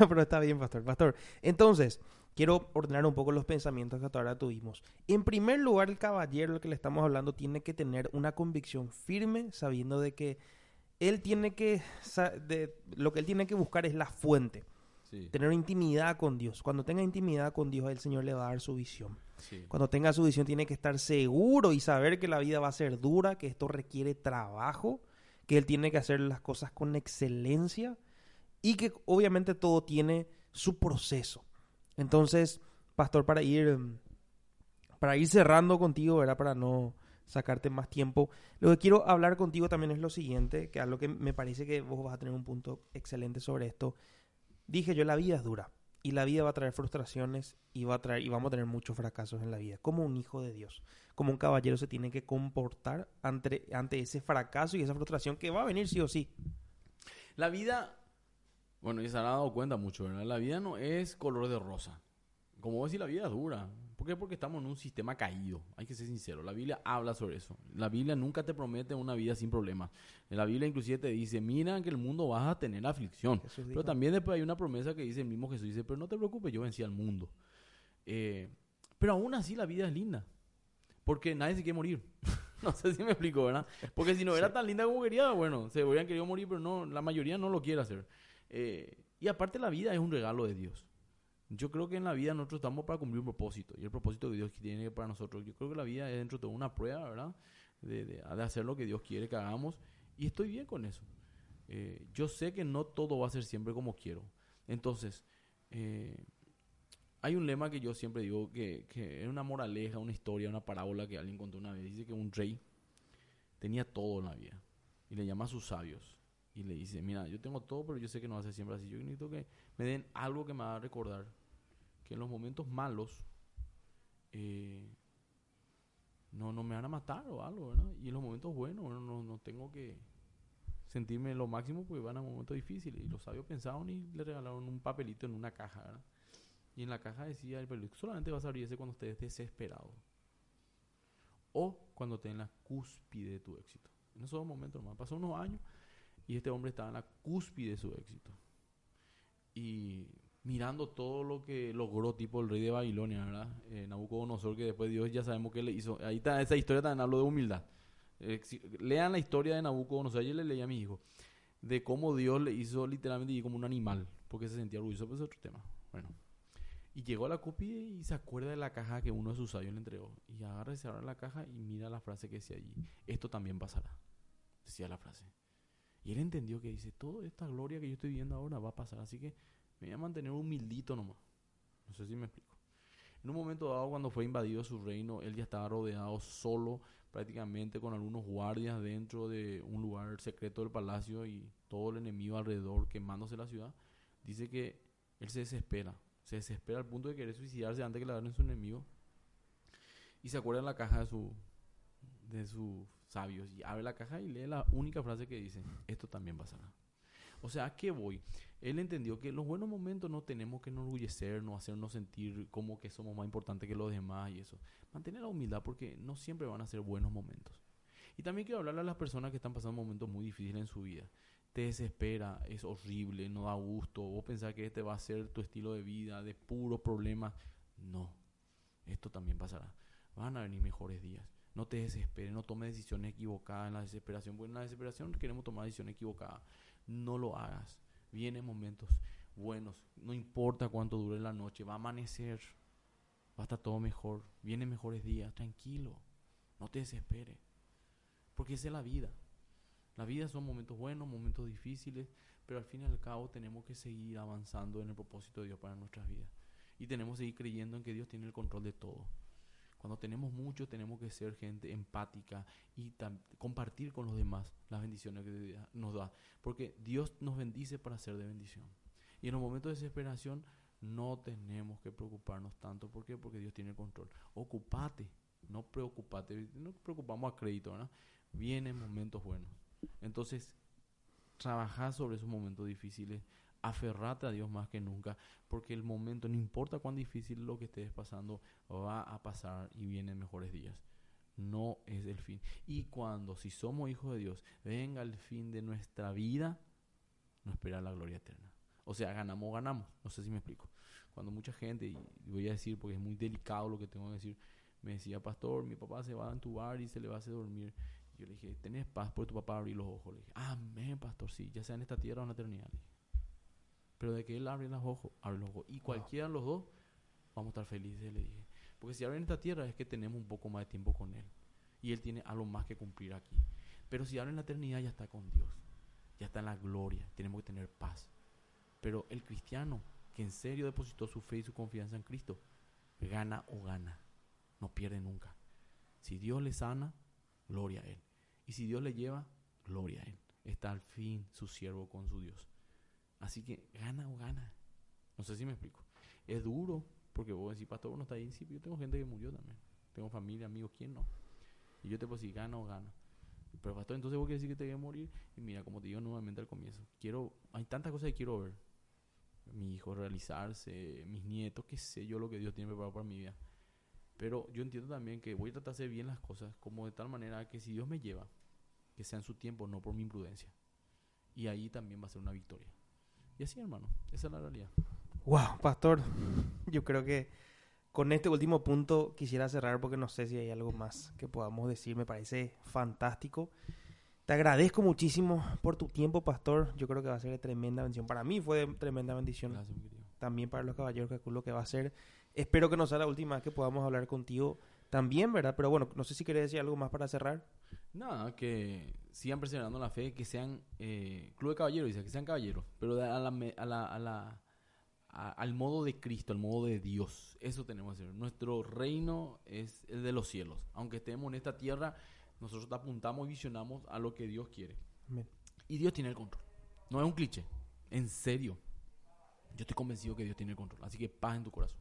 Pero está bien, pastor. Pastor, entonces, quiero ordenar un poco los pensamientos que hasta ahora tuvimos. En primer lugar, el caballero al que le estamos hablando tiene que tener una convicción firme, sabiendo de que él tiene que, de, lo que él tiene que buscar es la fuente, Sí, tener intimidad con Dios. Cuando tenga intimidad con Dios, el Señor le va a dar su visión. sí. Cuando tenga su visión, tiene que estar seguro y saber que la vida va a ser dura, que esto requiere trabajo, que él tiene que hacer las cosas con excelencia y que obviamente todo tiene su proceso. Entonces, pastor, para ir, em, para ir cerrando contigo, ¿verdad? Para no sacarte más tiempo, lo que quiero hablar contigo también es lo siguiente, que algo que me parece que vos vas a tener un punto excelente sobre esto. Dije yo, la vida es dura y la vida va a traer frustraciones y va a traer y vamos a tener muchos fracasos en la vida. Como un hijo de Dios, como un caballero se tiene que comportar ante, ante ese fracaso y esa frustración que va a venir sí o sí. La vida, bueno, ya se han dado cuenta mucho, ¿verdad? La vida no es color de rosa. Como vos decís, la vida es dura. ¿Por qué? Porque estamos en un sistema caído. Hay que ser sincero. La Biblia habla sobre eso. La Biblia nunca te promete una vida sin problemas. La Biblia inclusive te dice, mira que el mundo vas a tener aflicción. Jesús dijo. Pero también después hay una promesa que dice el mismo Jesús. Dice, pero no te preocupes, yo vencí al mundo. Eh, pero aún así la vida es linda. Porque nadie se quiere morir. no sé si me explico, ¿verdad? Porque si no era tan linda como quería, bueno, se hubieran querido morir, pero no, la mayoría no lo quiere hacer. Eh, y aparte la vida es un regalo de Dios. Yo creo que en la vida nosotros estamos para cumplir un propósito. Y el propósito que Dios tiene para nosotros. Yo creo que la vida es dentro de una prueba, ¿verdad? De, de- de hacer lo que Dios quiere que hagamos. Y estoy bien con eso. Eh, yo sé que no todo va a ser siempre como quiero. Entonces, eh, hay un lema que yo siempre digo que, que es una moraleja, una historia, una parábola que alguien contó una vez. Dice que un rey tenía todo en la vida y le llama a sus sabios y le dice, mira, yo tengo todo, pero yo sé que no va a ser siempre así. Yo necesito que me den algo que me va a recordar que en los momentos malos eh, no, no me van a matar o algo, ¿verdad? Y en los momentos buenos no, no tengo que sentirme lo máximo porque van a momentos difíciles. Y los sabios pensaron y le regalaron un papelito en una caja, ¿verdad? Y en la caja decía el periódico, solamente vas a abrir ese cuando estés desesperado. O cuando estés en la cúspide de tu éxito. En esos momentos nomás. Pasó unos años y este hombre estaba en la cúspide de su éxito. Y mirando todo lo que logró, tipo el rey de Babilonia, ¿verdad? Eh, Nabucodonosor, que después Dios ya sabemos que le hizo. Ahí está, esa historia también hablo de humildad. Eh, lean la historia de Nabucodonosor. Ayer le leí a mi hijo de cómo Dios le hizo literalmente como un animal, porque se sentía orgulloso, pues es otro tema. Bueno. Y llegó a la cúspide y se acuerda de la caja que uno de sus sabios le entregó. Y agarra y se abre la caja y mira la frase que decía allí. Esto también pasará. Decía la frase. Él entendió que dice, toda esta gloria que yo estoy viendo ahora va a pasar. Así que me voy a mantener humildito nomás. No sé si me explico. En un momento dado, cuando fue invadido su reino, él ya estaba rodeado solo, prácticamente con algunos guardias dentro de un lugar secreto del palacio y todo el enemigo alrededor quemándose la ciudad. Dice que él se desespera se desespera al punto de querer suicidarse antes que le agarren su enemigo. Y se acuerda en la caja de su de sus sabios y abre la caja y lee la única frase que dice, esto también pasará. O sea, ¿a qué voy? Él entendió que los buenos momentos no tenemos que enorgullecernos, hacernos sentir como que somos más importantes que los demás y eso. Mantener la humildad porque no siempre van a ser buenos momentos. Y también quiero hablarle a las personas que están pasando momentos muy difíciles en su vida te desespera, es horrible, no da gusto, vos pensás que este va a ser tu estilo de vida, de puros problemas. No, esto también pasará. Van a venir mejores días. No te desesperes, no tomes decisiones equivocadas en la desesperación, porque en la desesperación queremos tomar decisiones equivocadas. No lo hagas. Vienen momentos buenos, no importa cuánto dure la noche, va a amanecer, va a estar todo mejor, vienen mejores días, tranquilo, no te desesperes, porque esa es la vida. La vida son momentos buenos, momentos difíciles, pero al fin y al cabo tenemos que seguir avanzando en el propósito de Dios para nuestras vidas. Y tenemos que seguir creyendo en que Dios tiene el control de todo. Cuando tenemos mucho, tenemos que ser gente empática y compartir con los demás las bendiciones que nos da. Porque Dios nos bendice para ser de bendición. Y en los momentos de desesperación no tenemos que preocuparnos tanto. ¿Por qué? Porque Dios tiene el control. Ocupate, no preocupate. No preocupamos a crédito, ¿no? Vienen momentos buenos. Entonces, trabaja sobre esos momentos difíciles, aferrate a Dios más que nunca, porque el momento, no importa cuán difícil lo que estés pasando, va a pasar y vienen mejores días. No es el fin. Y cuando, si somos hijos de Dios, venga el fin de nuestra vida, nos espera la gloria eterna. O sea, ganamos ganamos. No sé si me explico. Cuando mucha gente, y voy a decir porque es muy delicado lo que tengo que decir, me decía, pastor, mi papá se va a entubar y se le va a hacer dormir. Yo le dije, ¿tenés paz por tu papá abrir los ojos? Le dije, amén, pastor, sí, ya sea en esta tierra o en la eternidad. Pero de que él abre los ojos, abre los ojos. Y cualquiera de los dos, vamos a estar felices, le dije. Porque si abre en esta tierra es que tenemos un poco más de tiempo con él. Y él tiene algo más que cumplir aquí. Pero si abre en la eternidad ya está con Dios. Ya está en la gloria. Tenemos que tener paz. Pero el cristiano que en serio depositó su fe y su confianza en Cristo, gana o gana. No pierde nunca. Si Dios le sana, gloria a Él. Y si Dios le lleva, gloria a Él. Está al fin su siervo con su Dios. Así que gana o gana. No sé si me explico. Es duro, porque vos decís, pastor, uno está ahí. Sí, yo tengo gente que murió también. Tengo familia, amigos, ¿quién no? Y yo te puedo decir, gana o gana. Pero pastor, entonces vos quieres decir que te voy a morir. Y mira, como te digo nuevamente al comienzo, quiero, hay tantas cosas que quiero ver. Mi hijo realizarse, mis nietos, qué sé yo lo que Dios tiene preparado para mi vida. Pero yo entiendo también que voy a tratar de hacer bien las cosas, como de tal manera que si Dios me lleva, que sea en su tiempo, no por mi imprudencia. Y ahí también va a ser una victoria. Y así, hermano, esa es la realidad. Wow, pastor, yo creo que con este último punto quisiera cerrar porque no sé si hay algo más que podamos decir. Me parece fantástico. Te agradezco muchísimo por tu tiempo, pastor. Yo creo que va a ser de tremenda bendición. Para mí fue de tremenda bendición. También para los caballeros, que lo que va a ser. Espero que no sea la última vez que podamos hablar contigo también, ¿verdad? Pero bueno, no sé si querés decir algo más para cerrar. Nada, que sigan perseverando la fe, que sean eh, club de caballeros, dice, que sean caballeros, pero a la, a la, a la, a- al modo de Cristo, al modo de Dios. Eso tenemos que hacer. Nuestro reino es el de los cielos. Aunque estemos en esta tierra, nosotros apuntamos y visionamos a lo que Dios quiere. Amén. Y Dios tiene el control. No es un cliché. En serio. Yo estoy convencido que Dios tiene el control. Así que paz en tu corazón.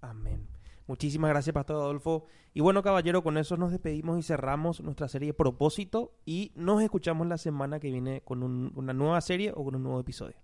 Amén. Muchísimas gracias, Pastor Adolfo. Y bueno, caballero, con eso nos despedimos y cerramos nuestra serie Propósito y nos escuchamos la semana que viene con un- una nueva serie o con un nuevo episodio.